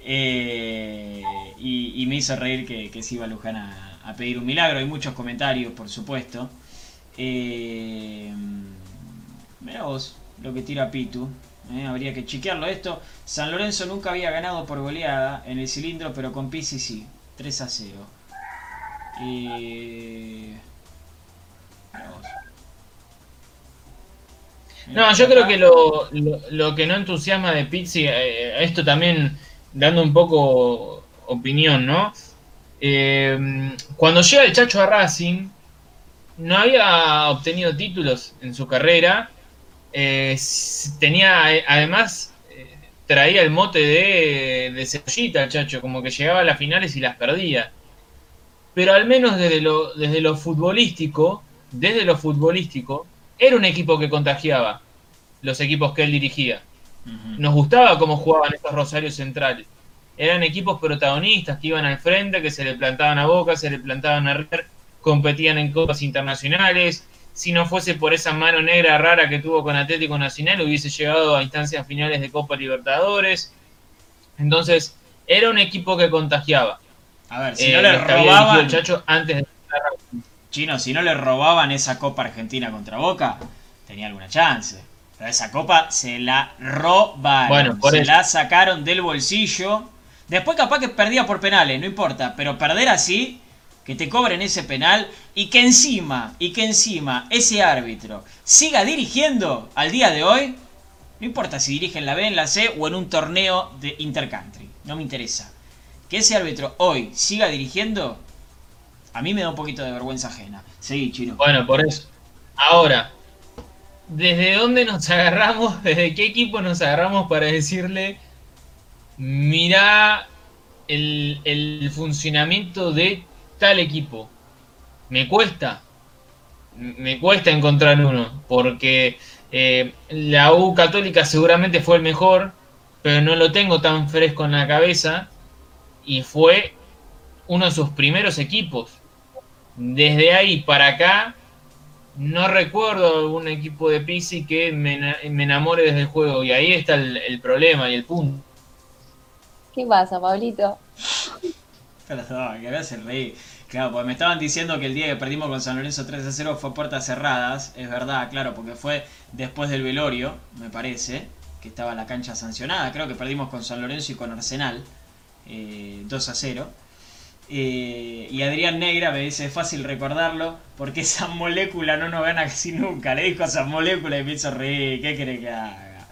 eh, y, y me hizo reír que, que se iba a Luján a, a pedir un milagro. Hay muchos comentarios, por supuesto. Eh, mirá vos lo que tira Pitu. eh, habría que chequearlo esto. San Lorenzo nunca había ganado por goleada en el cilindro, pero con Pizzi sí. 3 a 0. Eh, No, yo creo que lo, lo, que no entusiasma de Pizzi, eh, esto también dando un poco opinión, ¿no? Eh, cuando llega el Chacho a Racing, no había obtenido títulos en su carrera. eh, tenía, eh, además, eh, traía el mote de, de cebollita el Chacho, como que llegaba a las finales y las perdía. Pero al menos desde lo, desde lo futbolístico, desde lo futbolístico, era un equipo que contagiaba los equipos que él dirigía. Nos gustaba cómo jugaban estos Rosarios Centrales. Eran equipos protagonistas que iban al frente, que se le plantaban a Boca, se le plantaban a River, competían en copas internacionales. Si no fuese por esa mano negra rara que tuvo con Atlético Nacional, hubiese llegado a instancias finales de Copa Libertadores. Entonces, era un equipo que contagiaba. A ver, si Eh, no le dirigido robaban, Chacho antes de Chino, si no le robaban esa Copa Argentina contra Boca, tenía alguna chance. Pero esa Copa se la robaron. Bueno, por se eso. la sacaron del bolsillo. Después capaz que perdía por penales, no importa. Pero perder así, que te cobren ese penal y que encima, y que encima ese árbitro siga dirigiendo al día de hoy, no importa si dirige en la B, en la C o en un torneo de intercountry. No me interesa. Que ese árbitro hoy siga dirigiendo, a mí me da un poquito de vergüenza ajena. Seguí, chino. Bueno, por eso. Ahora, ¿desde dónde nos agarramos? ¿Desde qué equipo nos agarramos para decirle, mira el, el funcionamiento de tal equipo? Me cuesta. Me cuesta encontrar uno, porque eh, la U Católica seguramente fue el mejor, pero no lo tengo tan fresco en la cabeza, y fue uno de sus primeros equipos. Desde ahí para acá, no recuerdo algún equipo de Pizzi que me, ena- me enamore desde el juego. Y ahí está el, el problema y el punto. ¿Qué pasa, Pablito? Perdón, que me hacen reír. Claro, porque me estaban diciendo que el día que perdimos con San Lorenzo 3 a 0 fue puertas cerradas. Es verdad, claro, porque fue después del velorio, me parece, que estaba la cancha sancionada. Creo que perdimos con San Lorenzo y con Arsenal eh, 2 a 0. Eh, y Adrián Negra me dice, es fácil recordarlo, porque esa molécula no nos gana casi nunca. Le dijo esa molécula y me hizo reír. ¿Qué querés que haga?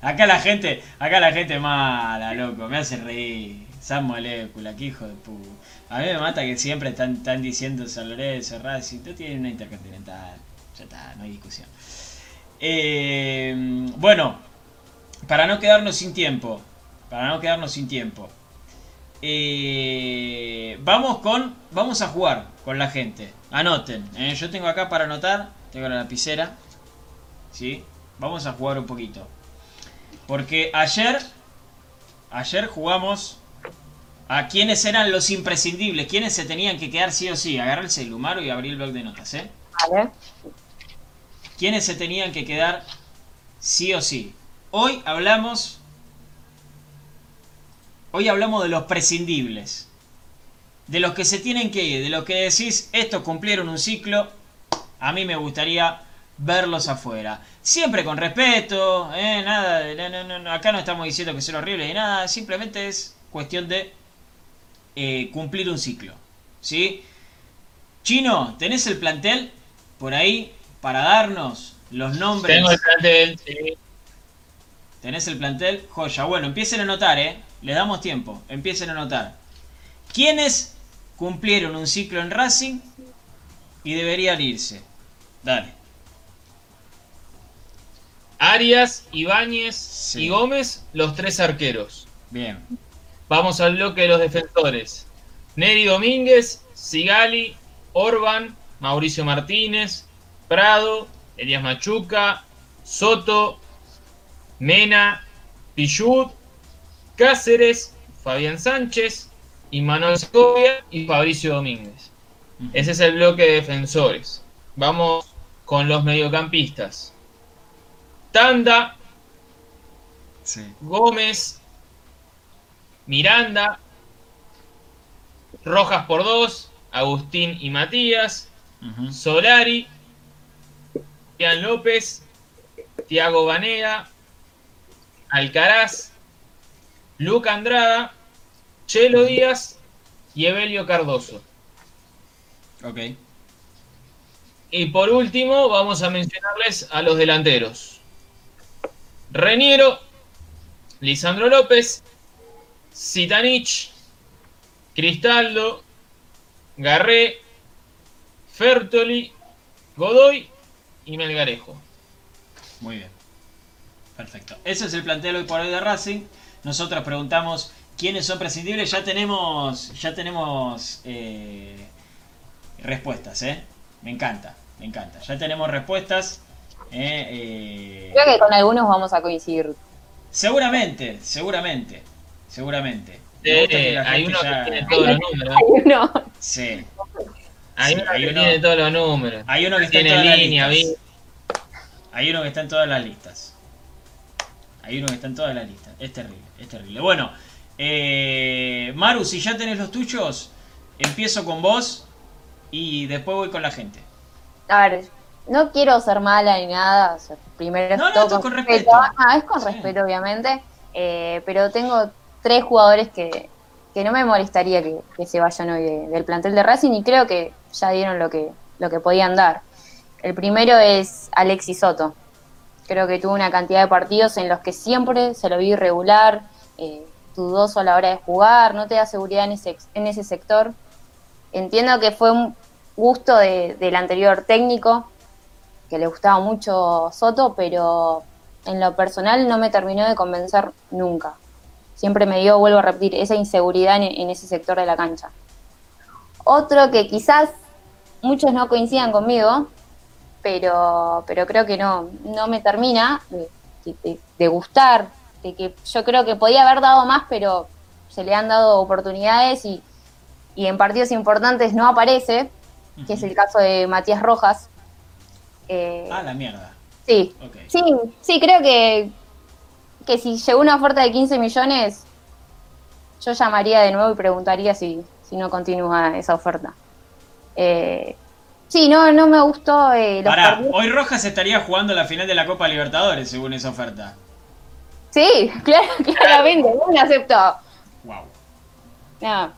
Acá la gente, acá la gente mala, loco, me hace reír. Esa molécula, qué hijo de puta. A mí me mata que siempre están, están diciendo San Lorenzo, Racing, tú tienes una intercontinental. Ya está, no hay discusión. Eh, bueno, para no quedarnos sin tiempo, para no quedarnos sin tiempo. Eh, vamos con. Vamos a jugar con la gente. Anoten. eh, Yo tengo acá para anotar. Tengo la lapicera. ¿Sí? Vamos a jugar un poquito. Porque ayer, ayer jugamos a quiénes eran los imprescindibles, quiénes se tenían que quedar sí o sí. Agarra el celular y abrí el blog de notas, ¿eh? Vale. quiénes se tenían que quedar sí o sí. Hoy hablamos. Hoy hablamos de los prescindibles. De los que se tienen que ir. De los que decís, estos cumplieron un ciclo. A mí me gustaría verlos afuera. Siempre con respeto. ¿eh? Nada, no, no, no, acá no estamos diciendo que son horribles y nada. Simplemente es cuestión de eh, cumplir un ciclo. ¿Sí? Chino, ¿tenés el plantel por ahí para darnos los nombres? Tengo el plantel, sí. ¿Tenés el plantel? Joya. Bueno, empiecen a anotar, ¿eh? Les damos tiempo. Empiecen a anotar. ¿Quiénes cumplieron un ciclo en Racing y deberían irse? Dale. Arias, Ibáñez Sí. y Gómez, los tres arqueros. Bien. Vamos al bloque de los defensores. Neri Domínguez, Sigali, Orban, Mauricio Martínez, Prado, Elías Machuca, Soto, Mena, Pichut, Cáceres, Fabián Sánchez, Manuel Segovia y Fabricio Domínguez. Ese es el bloque de defensores. Vamos con los mediocampistas. Tanda, Sí. Gómez, Miranda, Rojas por dos, Agustín y Matías. Solari, Ian López, Tiago Banega, Alcaraz, Luca Andrada, Chelo Díaz y Evelio Cardoso. Ok. Y por último, vamos a mencionarles a los delanteros. Reniero, Lisandro López, Zitanich, Cristaldo, Garré, Fertoli, Godoy y Melgarejo. Muy bien. Perfecto. Ese es el plantel hoy por hoy de Racing. Nosotros preguntamos quiénes son prescindibles. Ya tenemos, ya tenemos eh, respuestas, ¿eh? Me encanta, me encanta. Ya tenemos respuestas. eh, eh, Creo que con algunos vamos a coincidir. Seguramente, seguramente, seguramente. Hay uno ya- que tiene todos los números. Hay uno. Sí. Hay Sí, uno hay que uno- tiene todos los números. Hay uno que está en Tiene las línea, listas. vi- Hay uno que está en todas las listas. Hay uno que está en todas las listas. Es terrible, es terrible. Bueno, eh, Maru, si ya tenés los tuyos, empiezo con vos y después voy con la gente. A ver, no quiero ser mala ni nada. o sea, primero No, no, es con respeto. Ah, es con Sí. respeto, obviamente. eh, pero tengo tres jugadores que, que no me molestaría que, que se vayan hoy de- del plantel de Racing y creo que ya dieron lo que, lo que podían dar. El primero es Alexis Soto. Creo que tuvo una cantidad de partidos en los que siempre se lo vi irregular, eh, dudoso a la hora de jugar, no te da seguridad en ese, en ese sector. Entiendo que fue un gusto de- del anterior técnico, que le gustaba mucho Soto, pero en lo personal no me terminó de convencer nunca. Siempre me dio, vuelvo a repetir, esa inseguridad en, en ese sector de la cancha. Otro que quizás muchos no coincidan conmigo, pero, pero creo que no, no me termina de, de- de gustar, de que yo creo que podía haber dado más, pero se le han dado oportunidades y, y en partidos importantes no aparece, que es el caso de Matías Rojas. Eh, Ah, la mierda. sí, sí, sí, creo que, que si llegó una oferta de 15 millones, yo llamaría de nuevo y preguntaría si, si no continúa esa oferta. Eh, sí, no, no me gustó eh, los Pará, hoy Rojas estaría jugando la final de la Copa Libertadores según esa oferta. Sí, claro, claramente, no me acepto. Wow. No,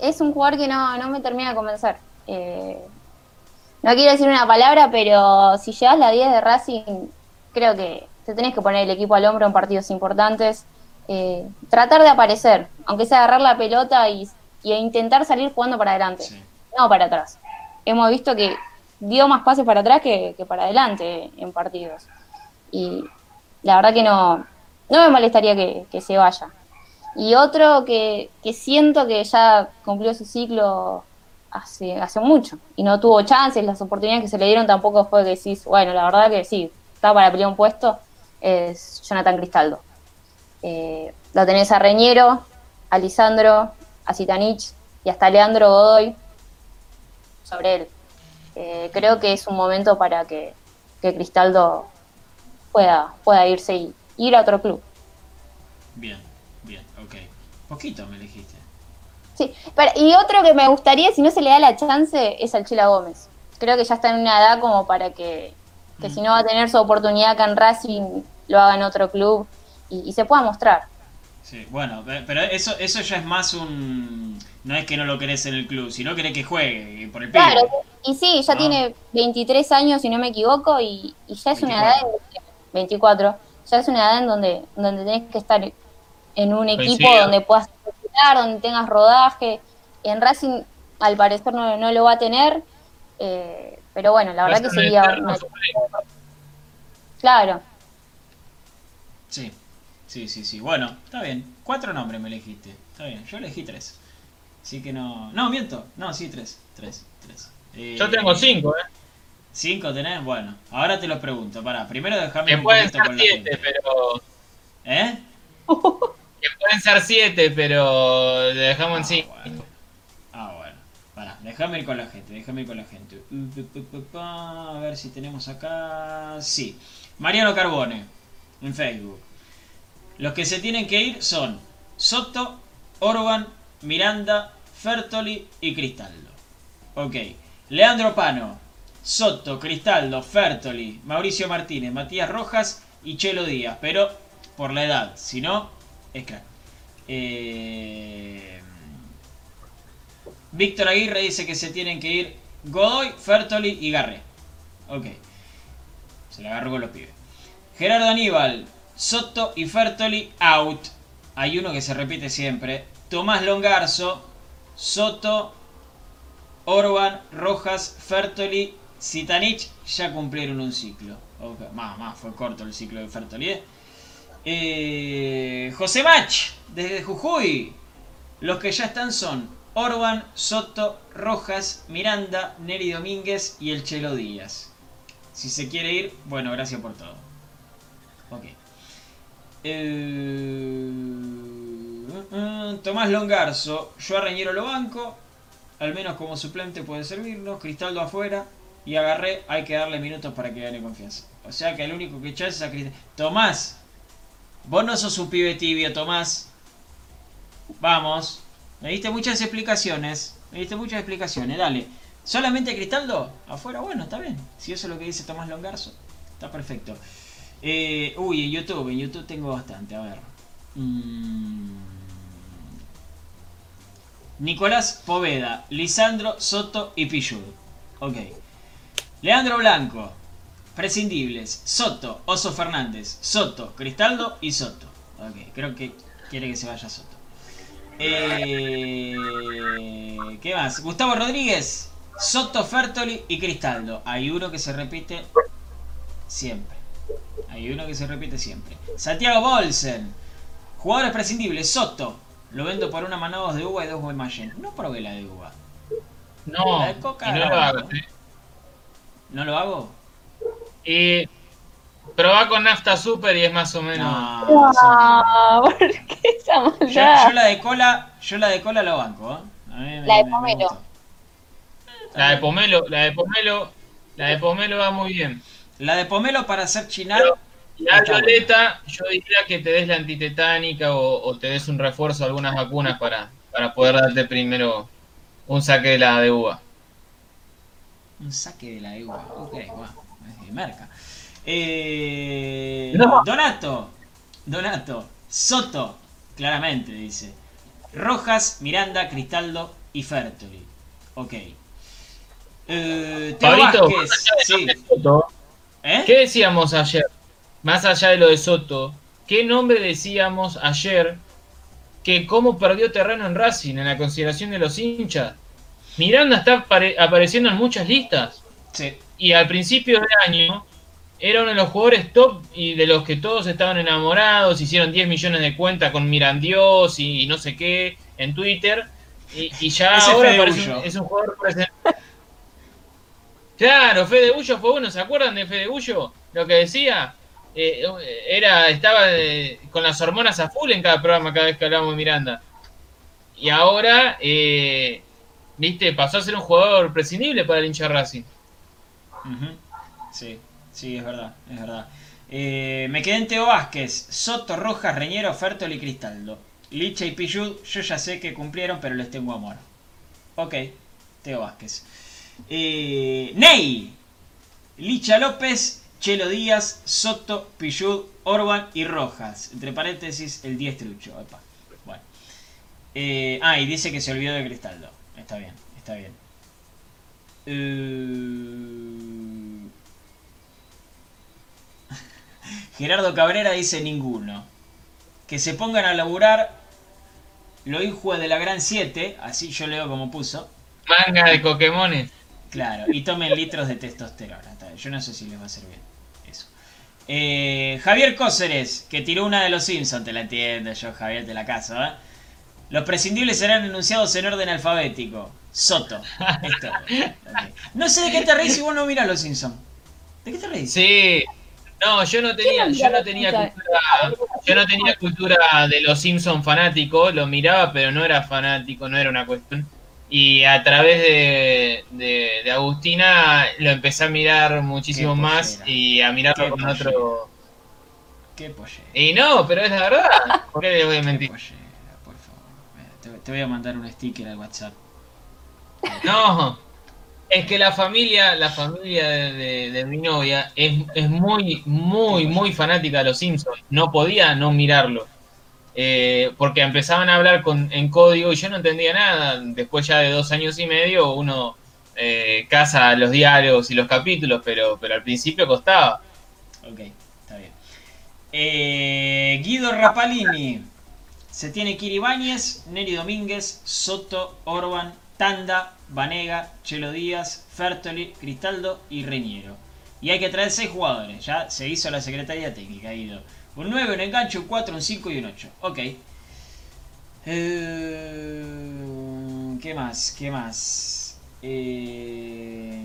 es un jugador que no, no me termina de convencer. Eh, no quiero decir una palabra, pero si llegas la 10 de Racing, creo que te tenés que poner el equipo al hombro en partidos importantes. eh, tratar de aparecer, aunque sea agarrar la pelota y, y intentar salir jugando para adelante, Sí. no para atrás. Hemos visto que dio más pases para atrás que, para adelante en partidos. Y la verdad que no, no me molestaría que, que se vaya. Y otro que, que siento que ya cumplió su ciclo hace, hace mucho y no tuvo chances, las oportunidades que se le dieron tampoco fue que decís, bueno, la verdad que sí, está para pelear un puesto, es Jonathan Cristaldo. Eh, lo tenés a Reñero, a Lisandro, a Citanich y hasta Leandro Godoy sobre él. Eh, creo que es un momento para que, que Cristaldo pueda, pueda irse y ir a otro club. Bien, bien, ok. Poquito me elegiste. Sí, pero- y otro que me gustaría, si no se le da la chance, es al Chila Gómez. Creo que ya está en una edad como para que, que si no va a tener su oportunidad acá en Racing, lo haga en otro club y, y se pueda mostrar. Sí, bueno, pe- pero eso, eso ya es más un... No es que no lo querés en el club, sino querés que juegue y por el pibe. Claro, y sí, ya Ah. tiene 23 años, si no me equivoco, y, y ya es una edad, en- 24, ya es una edad en donde, donde tenés que estar en un equipo Coincido. donde puedas jugar, donde tengas rodaje. En Racing, al parecer, no, no lo va a tener, eh, pero bueno, la verdad que sería... una-. Claro, Sí, sí, sí, sí. Bueno, está bien. Cuatro nombres me elegiste. Está bien, yo elegí tres. Así que no... No, miento. No, sí, tres. Tres, tres. Eh, Yo tengo cinco, ¿eh? ¿Cinco tenés? Bueno, ahora te los pregunto. Pará, primero déjame Que pueden ser con la siete, gente. pero. ¿Eh? Que pueden ser siete, pero le dejamos en Ah, cinco. bueno. Ah, bueno. Pará, déjame ir con la gente, déjame ir con la gente. A ver si tenemos acá... Sí. Mariano Carbone, en Facebook. Los que se tienen que ir son Soto, Orban, Miranda, Fertoli y Cristaldo. Ok. Leandro Pano, Soto, Cristaldo, Fertoli, Mauricio Martínez, Matías Rojas y Chelo Díaz. Pero por la edad, si no, es claro. Eh... Víctor Aguirre dice que se tienen que ir Godoy, Fertoli y Garre. Ok. Se la agarró con los pibes. Gerardo Aníbal, Soto y Fertoli out. Hay uno que se repite siempre. Tomás Longarzo, Soto, Orban, Rojas, Fertoli, Zitanich ya cumplieron un ciclo. Más, más, fue corto el ciclo de Fertoli. ¿eh? Eh, José Mach, desde Jujuy. Los que ya están son Orban, Soto, Rojas, Miranda, Neri Domínguez y el Chelo Díaz. Si se quiere ir, bueno, gracias por todo. Ok. Eh, Tomás Longarzo, yo a Reñero lo banco. Al menos como suplente puede servirnos. Cristaldo afuera. Y agarré, hay que darle minutos para que gane confianza. O sea que el único que echás es a Cristaldo. Tomás, vos no sos un pibe tibio, Tomás. Vamos. Me diste muchas explicaciones. Me diste muchas explicaciones, dale. ¿Solamente Cristaldo? Afuera, bueno, está bien. Si eso es lo que dice Tomás Longarzo, está perfecto. Eh, uy, en YouTube, en YouTube tengo bastante, a ver. Mm. Nicolás Poveda, Lisandro Soto y Pichud. Ok. Leandro Blanco, prescindibles. Soto, Oso Fernández, Soto, Cristaldo y Soto. Ok, creo que quiere que se vaya Soto. Eh, ¿Qué más? Gustavo Rodríguez, Soto, Fertoli y Cristaldo. Hay uno que se repite siempre. Hay uno que se repite siempre. Santiago Bolsen. Jugadores prescindibles. Soto. Lo vendo por una mano de uva y dos Guaymallén. No probé la de uva. No, La de Coca y no lo hagas, ¿eh? ¿No lo hago? Y probá con nafta super y es más o menos. No. Ah, ¿por qué esa Yo, maldad? yo la de cola, yo la de cola lo banco, ¿eh? A mí me- La de me- me pomelo. La de pomelo, la de pomelo, la de pomelo va muy bien. La de pomelo para hacer chinar. La violeta, yo diría que te des la antitetánica o, o te des un refuerzo, algunas vacunas para, para poder darte primero un saque de la de uva. Un saque de la de uva. Ok, guau. Es de merca. Eh, No. Donato. Donato. Soto. Claramente dice. Rojas, Miranda, Cristaldo y Fertoli. Ok. Eh, Teo Vázquez. Sí. Soto, ¿Eh? ¿qué decíamos ayer? Más allá de lo de Soto, ¿qué nombre decíamos ayer que cómo perdió terreno en Racing en la consideración de los hinchas? Miranda está apare- apareciendo en muchas listas. Sí. y al principio del año era uno de los jugadores top y de los que todos estaban enamorados, hicieron 10 millones de cuentas con Mirandios y no sé qué en Twitter y, y ya Ese ahora parece un, es un jugador presente. Claro, Fede Bullo fue uno, ¿se acuerdan de Fede Bullo? Lo que decía, eh, era, estaba eh, con las hormonas a full en cada programa cada vez que hablábamos de Miranda. Y ahora, eh, viste, pasó a ser un jugador prescindible para el hincha Racing. Sí, sí, es verdad, es verdad. Eh, me quedé en Teo Vázquez, Soto, Rojas, Reñero, Fertol y Cristaldo. Licha y Pillud, yo ya sé que cumplieron, pero les tengo amor. Ok, Teo Vázquez. Eh, Ney, Licha López, Chelo Díaz, Soto, Pillud, Orban y Rojas. Entre paréntesis, el 10 trucho. Bueno. Eh, ah, y dice que se olvidó de Cristaldo. Está bien, está bien. Eh, Gerardo Cabrera dice ninguno. Que se pongan a laburar lo hijo de la Gran 7, así yo leo como puso. Manga de Pokémones. Claro, y tomen litros de testosterona. Yo no sé si les va a hacer bien eso. Eh, Javier Cóceres, que tiró una de los Simpsons, te la entiendo yo, Javier, te la caso, ¿eh? Los prescindibles serán enunciados en orden alfabético. Soto. Esto. No sé de qué te reís si vos no miras los Simpsons. ¿De qué te reís? Sí. No, yo no tenía, yo no tenía cultura, yo no tenía cultura de los Simpson fanático, lo miraba, pero no era fanático, no era una cuestión. Y a través de, de, de Agustina lo empecé a mirar muchísimo Qué más pollera. y a mirarlo Qué con pollera. otro. Qué pollera. Y no, pero es la verdad. ¿Por qué les voy a Qué mentir? pollera, por favor. Te, te voy a mandar un sticker al WhatsApp. No, es que la familia, la familia de, de- de mi novia es, es muy, muy, muy fanática de los Simpsons. No podía no mirarlo. Eh, porque empezaban a hablar con, en código y yo no entendía nada. Después ya de dos años y medio uno eh, caza los diálogos y los capítulos, pero, pero al principio costaba. Ok, está bien. Eh, Guido Rapalini. Se tiene Kiri Ibáñez, Neri Domínguez, Soto, Orban, Tanda, Vanega, Chelo Díaz, Fertoli, Cristaldo y Reñero. Y hay que traer 6 jugadores. Ya se hizo la Secretaría Técnica, Guido. Un 9, un enganche, un 4, un 5 y un 8. Ok. Eh, ¿Qué más? ¿Qué más? Eh,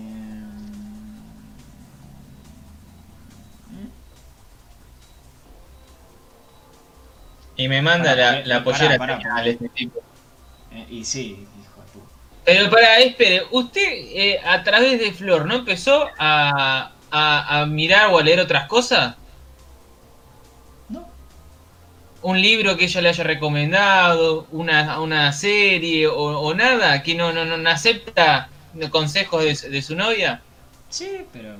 Y me manda Pará, la, eh, la pollera pará, pará. este tipo. eh, y sí, hijo de puta. Pero para, espere, usted eh, a través de Flor, ¿no empezó a, a, a mirar o a leer otras cosas? ¿Un libro que ella le haya recomendado? ¿Una, una serie o, o nada? ¿Que no, no, no, no acepta consejos de, su- de su novia? Sí, pero.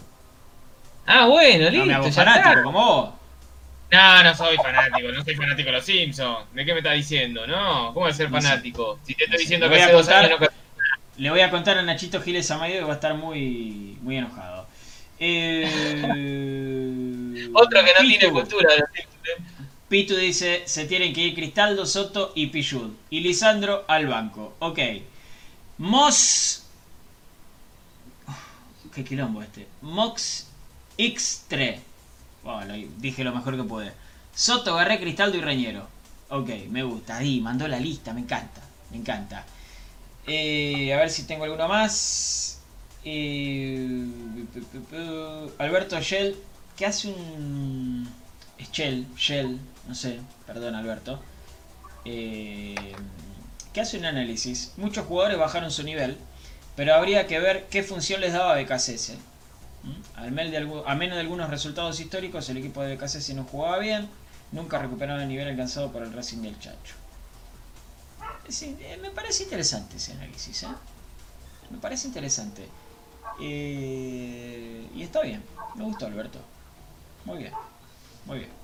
Ah, bueno, No listo. me hago ya fanático está. como vos. No, no soy fanático, no soy fanático de los Simpsons. ¿De qué me está diciendo? No, ¿cómo voy a ser No fanático? Si te estoy No diciendo Le que voy a hace dos contar- años no Le voy a contar a Nachito Giles Amayo que va a estar muy, muy enojado. Eh, Otro que no Pitu. tiene cultura de los Simpsons. Pitu dice: se tienen que ir Cristaldo, Soto y Pillud. Y Lisandro al banco. Ok. Mos. Qué quilombo este. Mox X3. Bueno, dije lo mejor que pude. Soto, Garré, Cristaldo y Reñero. Ok, me gusta. Ahí, mandó la lista, me encanta. Me encanta. Eh, a ver si tengo alguno más. Eh, Alberto Shell, que hace un. Shell, Shell, no sé, perdón Alberto. Eh, que hace un análisis. Muchos jugadores bajaron su nivel, pero habría que ver qué función les daba BKSS. ¿Mm? Al menos de algunos resultados históricos, el equipo de BKSS no jugaba bien, nunca recuperaron el nivel alcanzado por el Racing del Chacho. Eh, me parece interesante ese análisis, ¿eh? Me parece interesante. Eh, y está bien, me gustó Alberto. Muy bien, muy bien.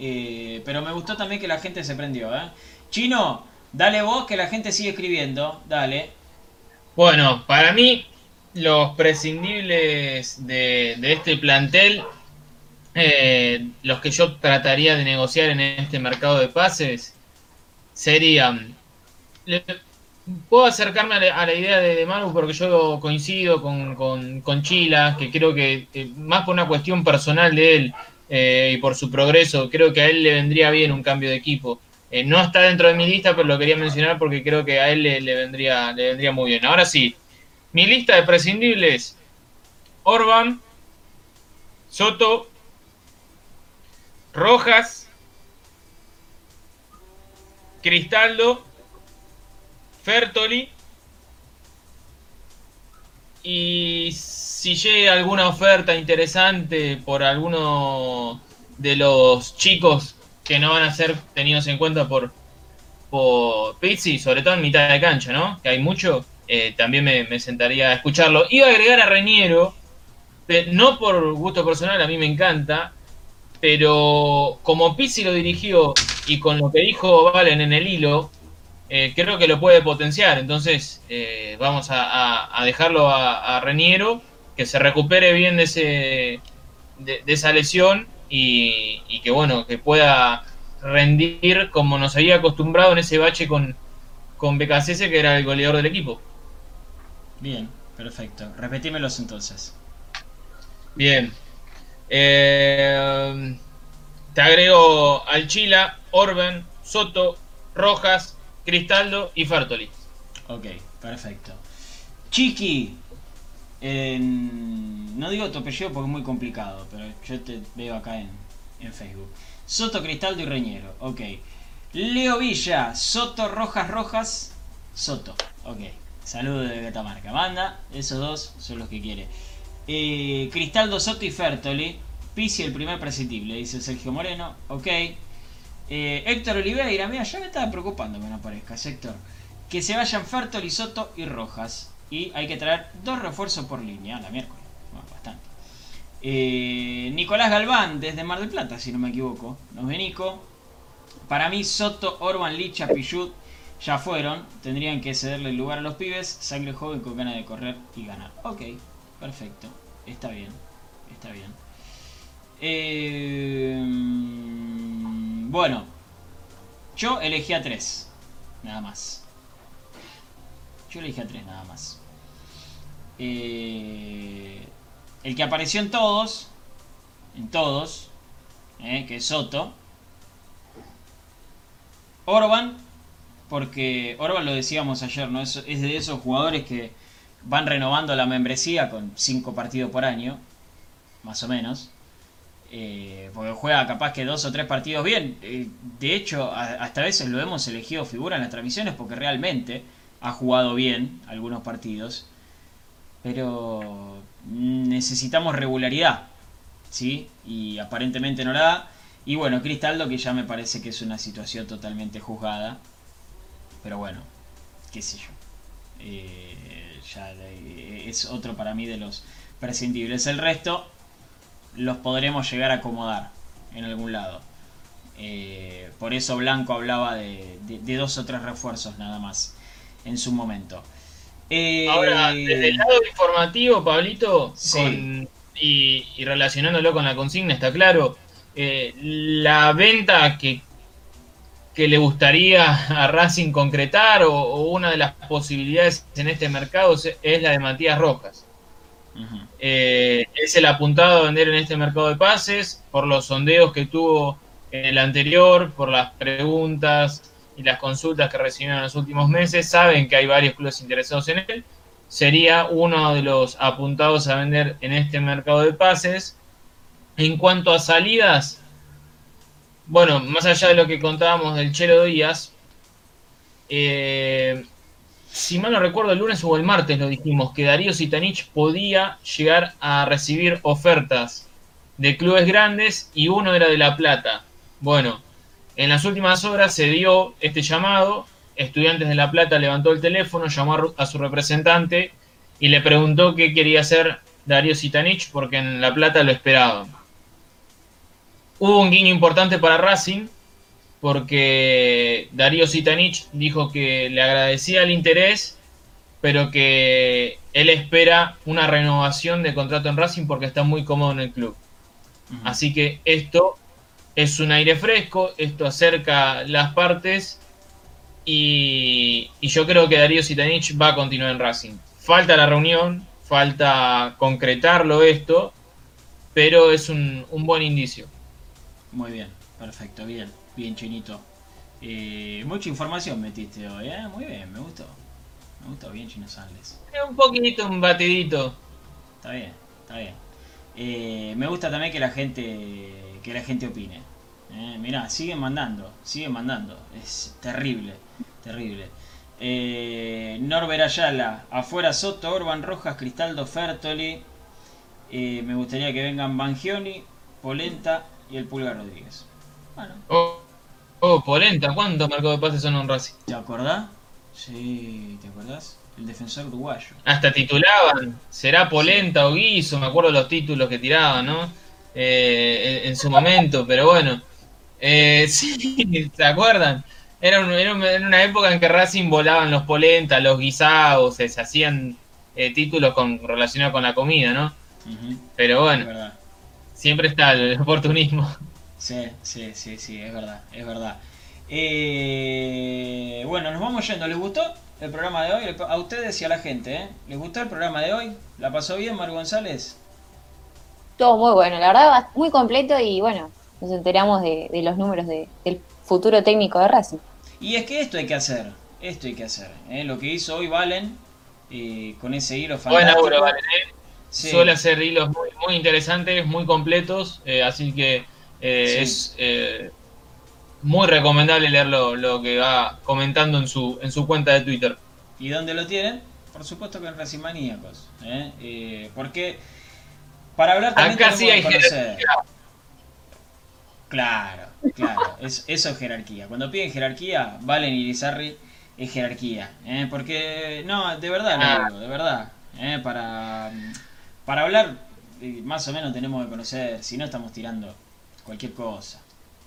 Eh, pero me gustó también que la gente se prendió, ¿eh? Chino, dale vos que la gente sigue escribiendo, dale. Bueno, para mí, los prescindibles de, de este plantel, eh, los que yo trataría de negociar en este mercado de pases, serían. puedo acercarme a la, idea de, de Manu porque yo coincido con, con, con Chila, que creo que, eh, más por una cuestión personal de él eh, y por su progreso, creo que a él le vendría bien un cambio de equipo. Eh, no está dentro de mi lista, pero lo quería mencionar porque creo que a él le, le vendría, le vendría muy bien. Ahora sí, mi lista de prescindibles: Orban, Soto, Rojas, Cristaldo, Fertoli y si llega alguna oferta interesante por alguno de los chicos que no van a ser tenidos en cuenta por, por Pizzi, sobre todo en mitad de cancha, ¿no? Que hay mucho, eh, también me, sentaría a escucharlo. Iba a agregar a Reñero, no por gusto personal, a mí me encanta, pero como Pizzi lo dirigió y con lo que dijo Valen en el hilo, eh, creo que lo puede potenciar. Entonces, eh, vamos a, dejarlo a, a, Reniero, que se recupere bien de, ese, de, esa lesión y, y, que, bueno, que pueda rendir como nos había acostumbrado en ese bache con, con que era el goleador del equipo. Bien, perfecto. Repetímelos entonces. Bien. Eh, te agrego Alchila, Orben, Soto, Rojas, Cristaldo y Fertoli. Ok, perfecto. Chiqui, no digo tu apellido porque es muy complicado, pero yo te veo acá en, en Facebook. Soto, Cristaldo y Reñero. Ok. Leo Villa, Soto, Rojas, Rojas, Soto. Ok. Saludos de Catamarca. Manda, esos dos son los que quiere. Eh, Cristaldo, Soto y Fertoli. Pisi el primer prescindible, dice Sergio Moreno. Ok. Eh, Héctor Oliveira, mira, ya me estaba preocupando que no aparezca, Héctor. Que se vayan Fertoli, Soto y Rojas. Y hay que traer dos refuerzos por línea, la miércoles. bastante. Eh, Nicolás Galván, desde Mar del Plata, si no me equivoco. Nos ve Nico. Para mí, Soto, Orban, Licha, Pichut ya fueron. Tendrían que cederle el lugar a los pibes. Sangre joven con ganas de correr y ganar. Ok, perfecto. Está bien. Está bien. Eh, bueno, yo elegí a tres. Nada más. Yo elegí a tres nada más. Eh, el que apareció en todos, en todos, eh, que es Soto. Orban, porque Orban lo decíamos ayer, ¿no? Es, de esos jugadores que van renovando la membresía con 5 partidos por año, más o menos. Eh, porque juega capaz que dos o tres partidos bien. Eh, de hecho, hasta a veces lo hemos elegido figura en las transmisiones porque realmente ha jugado bien algunos partidos. Pero necesitamos regularidad, ¿sí? Y aparentemente no la da. Y bueno, Cristaldo, que ya me parece que es una situación totalmente juzgada. Pero bueno, qué sé yo. Eh, ya es otro para mí de los prescindibles. El resto los podremos llegar a acomodar en algún lado. Eh, por eso Blanco hablaba de, dos o tres refuerzos nada más en su momento. Eh, Ahora, desde el lado informativo, Pablito, y, relacionándolo con la consigna, está claro, eh, la venta que, que le gustaría a Racing concretar o, una de las posibilidades en este mercado es la de Matías Rojas. Eh, es el apuntado a vender en este mercado de pases por los sondeos que tuvo en el anterior, por las preguntas y las consultas que recibieron en los últimos meses, saben que hay varios clubes interesados en él. Sería uno de los apuntados a vender en este mercado de pases. En cuanto a salidas, bueno, más allá de lo que contábamos del Chelo Díaz, eh, si mal no recuerdo, el lunes o el martes lo dijimos, que Darío Sitanich podía llegar a recibir ofertas de clubes grandes y uno era de La Plata. Bueno, en las últimas horas se dio este llamado, Estudiantes de La Plata levantó el teléfono, llamó a su representante y le preguntó qué quería hacer Darío Sitanich porque en La Plata lo esperaban. Hubo un guiño importante para Racing porque Darío Sitanich dijo que le agradecía el interés, pero que él espera una renovación de contrato en Racing porque está muy cómodo en el club. Así que esto es un aire fresco, esto acerca las partes y, yo creo que Darío Sitanich va a continuar en Racing. Falta la reunión, falta concretarlo esto, pero es un, un buen indicio. Muy bien, perfecto, bien, bien chinito. Eh, mucha información metiste hoy, ¿eh? Muy bien, me gustó. Me gustó bien Chino Sales. Un poquito, un batidito. Está bien, está bien. Eh, me gusta también que la gente que la gente opine. Eh, mirá, siguen mandando, siguen mandando. Es terrible, terrible. Eh, Norbert Ayala, afuera Soto, Orban Rojas, Cristaldo Fertoli. Eh, me gustaría que vengan Bangioni, Polenta y el Pulga Rodríguez. Bueno, Oh, oh, Polenta, ¿cuántos marcos de pases son en Racing? ¿te acordás? Sí, ¿te acordás? El defensor uruguayo. Hasta titulaban, será Polenta o Guiso, me acuerdo los títulos que tiraban, ¿no? Eh, en, en su momento, pero bueno. Eh, sí, ¿se acuerdan? Era, un- era un- era una época en que Racing volaban los Polenta, los guisados, se, se hacían eh, títulos con, relacionados con la comida, ¿no? Pero bueno, siempre está el oportunismo. Sí, sí, sí, sí, es verdad, es verdad. Eh, bueno, nos vamos yendo. ¿Les gustó el programa de hoy? A ustedes y a la gente, ¿eh? ¿Les gustó el programa de hoy? ¿La pasó bien, Mar González? Todo muy bueno, la verdad, va- muy completo y bueno, nos enteramos de, de los números de- del futuro técnico de Racing. Y es que esto hay que hacer, esto hay que hacer. ¿eh? Lo que hizo hoy Valen, eh, con ese hilo Buen fantástico. laburo, Valen, ¿eh? Sí, Suele hacer hilos muy, muy interesantes, muy completos, eh, así que eh, Sí. es eh, muy recomendable leer lo, lo que va comentando en su, en su cuenta de Twitter. ¿Y dónde lo tienen? Por supuesto que en Racing Maníacos. ¿eh? Eh, porque para hablar también Acá sí hay conocer. jerarquía. Claro, claro, es- eso es jerarquía. Cuando piden jerarquía, Valen y Lizarri es jerarquía. ¿eh? Porque, no, de verdad, lo Ah. digo, de verdad. ¿eh? Para, para hablar, eh, más o menos tenemos que conocer, si no estamos tirando cualquier cosa.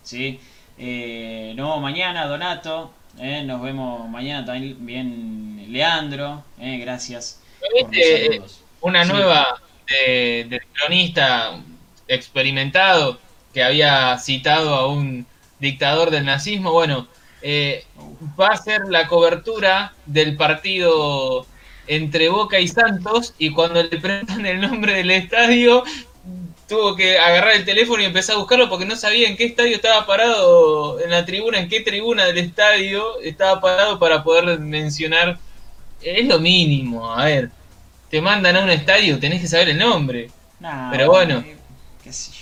¿sí? Eh, nos vemos mañana, Donato. ¿eh? Nos vemos mañana también, Leandro. ¿eh? Gracias por los ¿Viste, eh, saludos. una Sí. nueva de, de cronista experimentado que había citado a un dictador del nazismo. Bueno, eh, va a ser la cobertura del partido entre Boca y Santos y cuando le preguntan el nombre del estadio tuvo que agarrar el teléfono y empezar a buscarlo porque no sabía en qué estadio estaba parado en la tribuna, en qué tribuna del estadio estaba parado para poder mencionar. Es lo mínimo, a ver. Te mandan a un estadio, tenés que saber el nombre. Nah, pero bueno. eh, qué sé yo.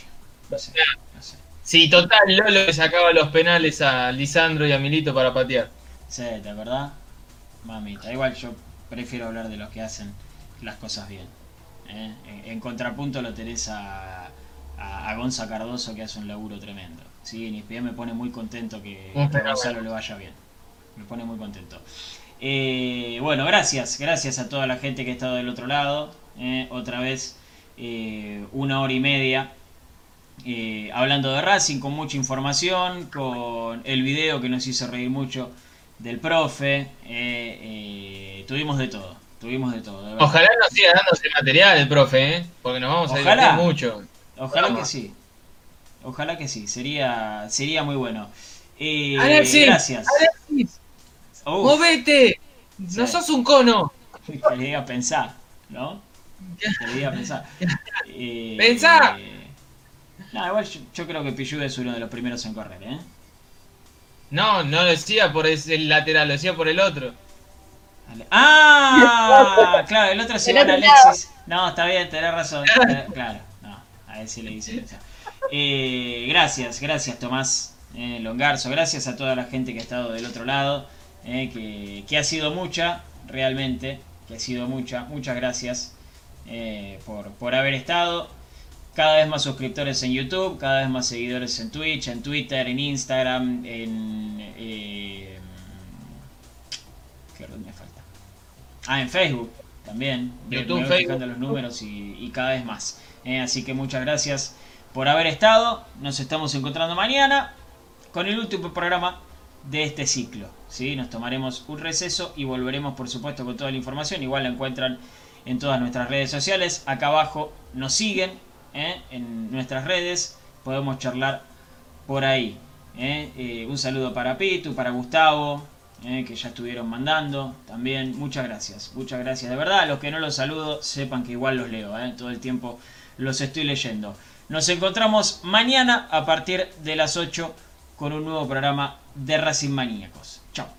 No sé, no sé. Sí, total, Lolo le sacaba los penales a Lisandro y a Milito para patear. Sí, ¿te acordás? Mamita, igual yo prefiero hablar de los que hacen las cosas bien. ¿eh? En, en contrapunto lo tenés a, a, a Gonza Cardoso que hace un laburo tremendo. Sí, ni bien me pone muy contento que, que a. Gonzalo le vaya bien. Me pone muy contento. Eh, bueno, gracias, gracias a toda la gente que ha estado del otro lado. ¿eh? Otra vez, eh, una hora y media eh, hablando de Racing con mucha información, con el video que nos hizo reír mucho del profe. eh, eh, tuvimos de todo, tuvimos de todo. de. Ojalá nos siga dando ese material el profe, ¿eh? porque nos vamos a divertir mucho. Ojalá que sí. Ojalá que sí, sería, sería muy bueno. Eh, Alexis, gracias. Alexis, Uf, movete, no Sí. sos un cono. que le diga pensar, ¿no? Que le diga pensar. Eh, Pensá. eh, no, igual yo, yo creo que Pichu es uno de los primeros en correr, ¿eh? No, no lo decía por ese- el lateral, lo decía por el otro. Ah, claro, el otro se Alexis. No, está bien, tenés razón. Eh, Claro, no, a él sí le dice eso. Eh, gracias, gracias Tomás eh, Longarzo, gracias a toda la gente que ha estado del otro lado, eh, que, que ha sido mucha, realmente, que ha sido mucha. Muchas gracias eh, por, por haber estado. Cada vez más suscriptores en YouTube, cada vez más seguidores en Twitch, en Twitter, en Instagram, en... eh, ¿Qué red me falta? Ah, en Facebook también. YouTube, me voy fijando los números y, y cada vez más. Eh, así que muchas gracias por haber estado. Nos estamos encontrando mañana con el último programa de este ciclo. ¿sí? Nos tomaremos un receso y volveremos por supuesto con toda la información. Igual la encuentran en todas nuestras redes sociales. Acá abajo nos siguen ¿eh? en nuestras redes. Podemos charlar por ahí. ¿eh? Eh, un saludo para Pitu, para Gustavo, que ya estuvieron mandando también. Muchas gracias, muchas gracias. De verdad, los que no los saludo, sepan que igual los leo. Todo el tiempo los estoy leyendo. Nos encontramos mañana a partir de las 8 con un nuevo programa de Racing Maníacos. Chao.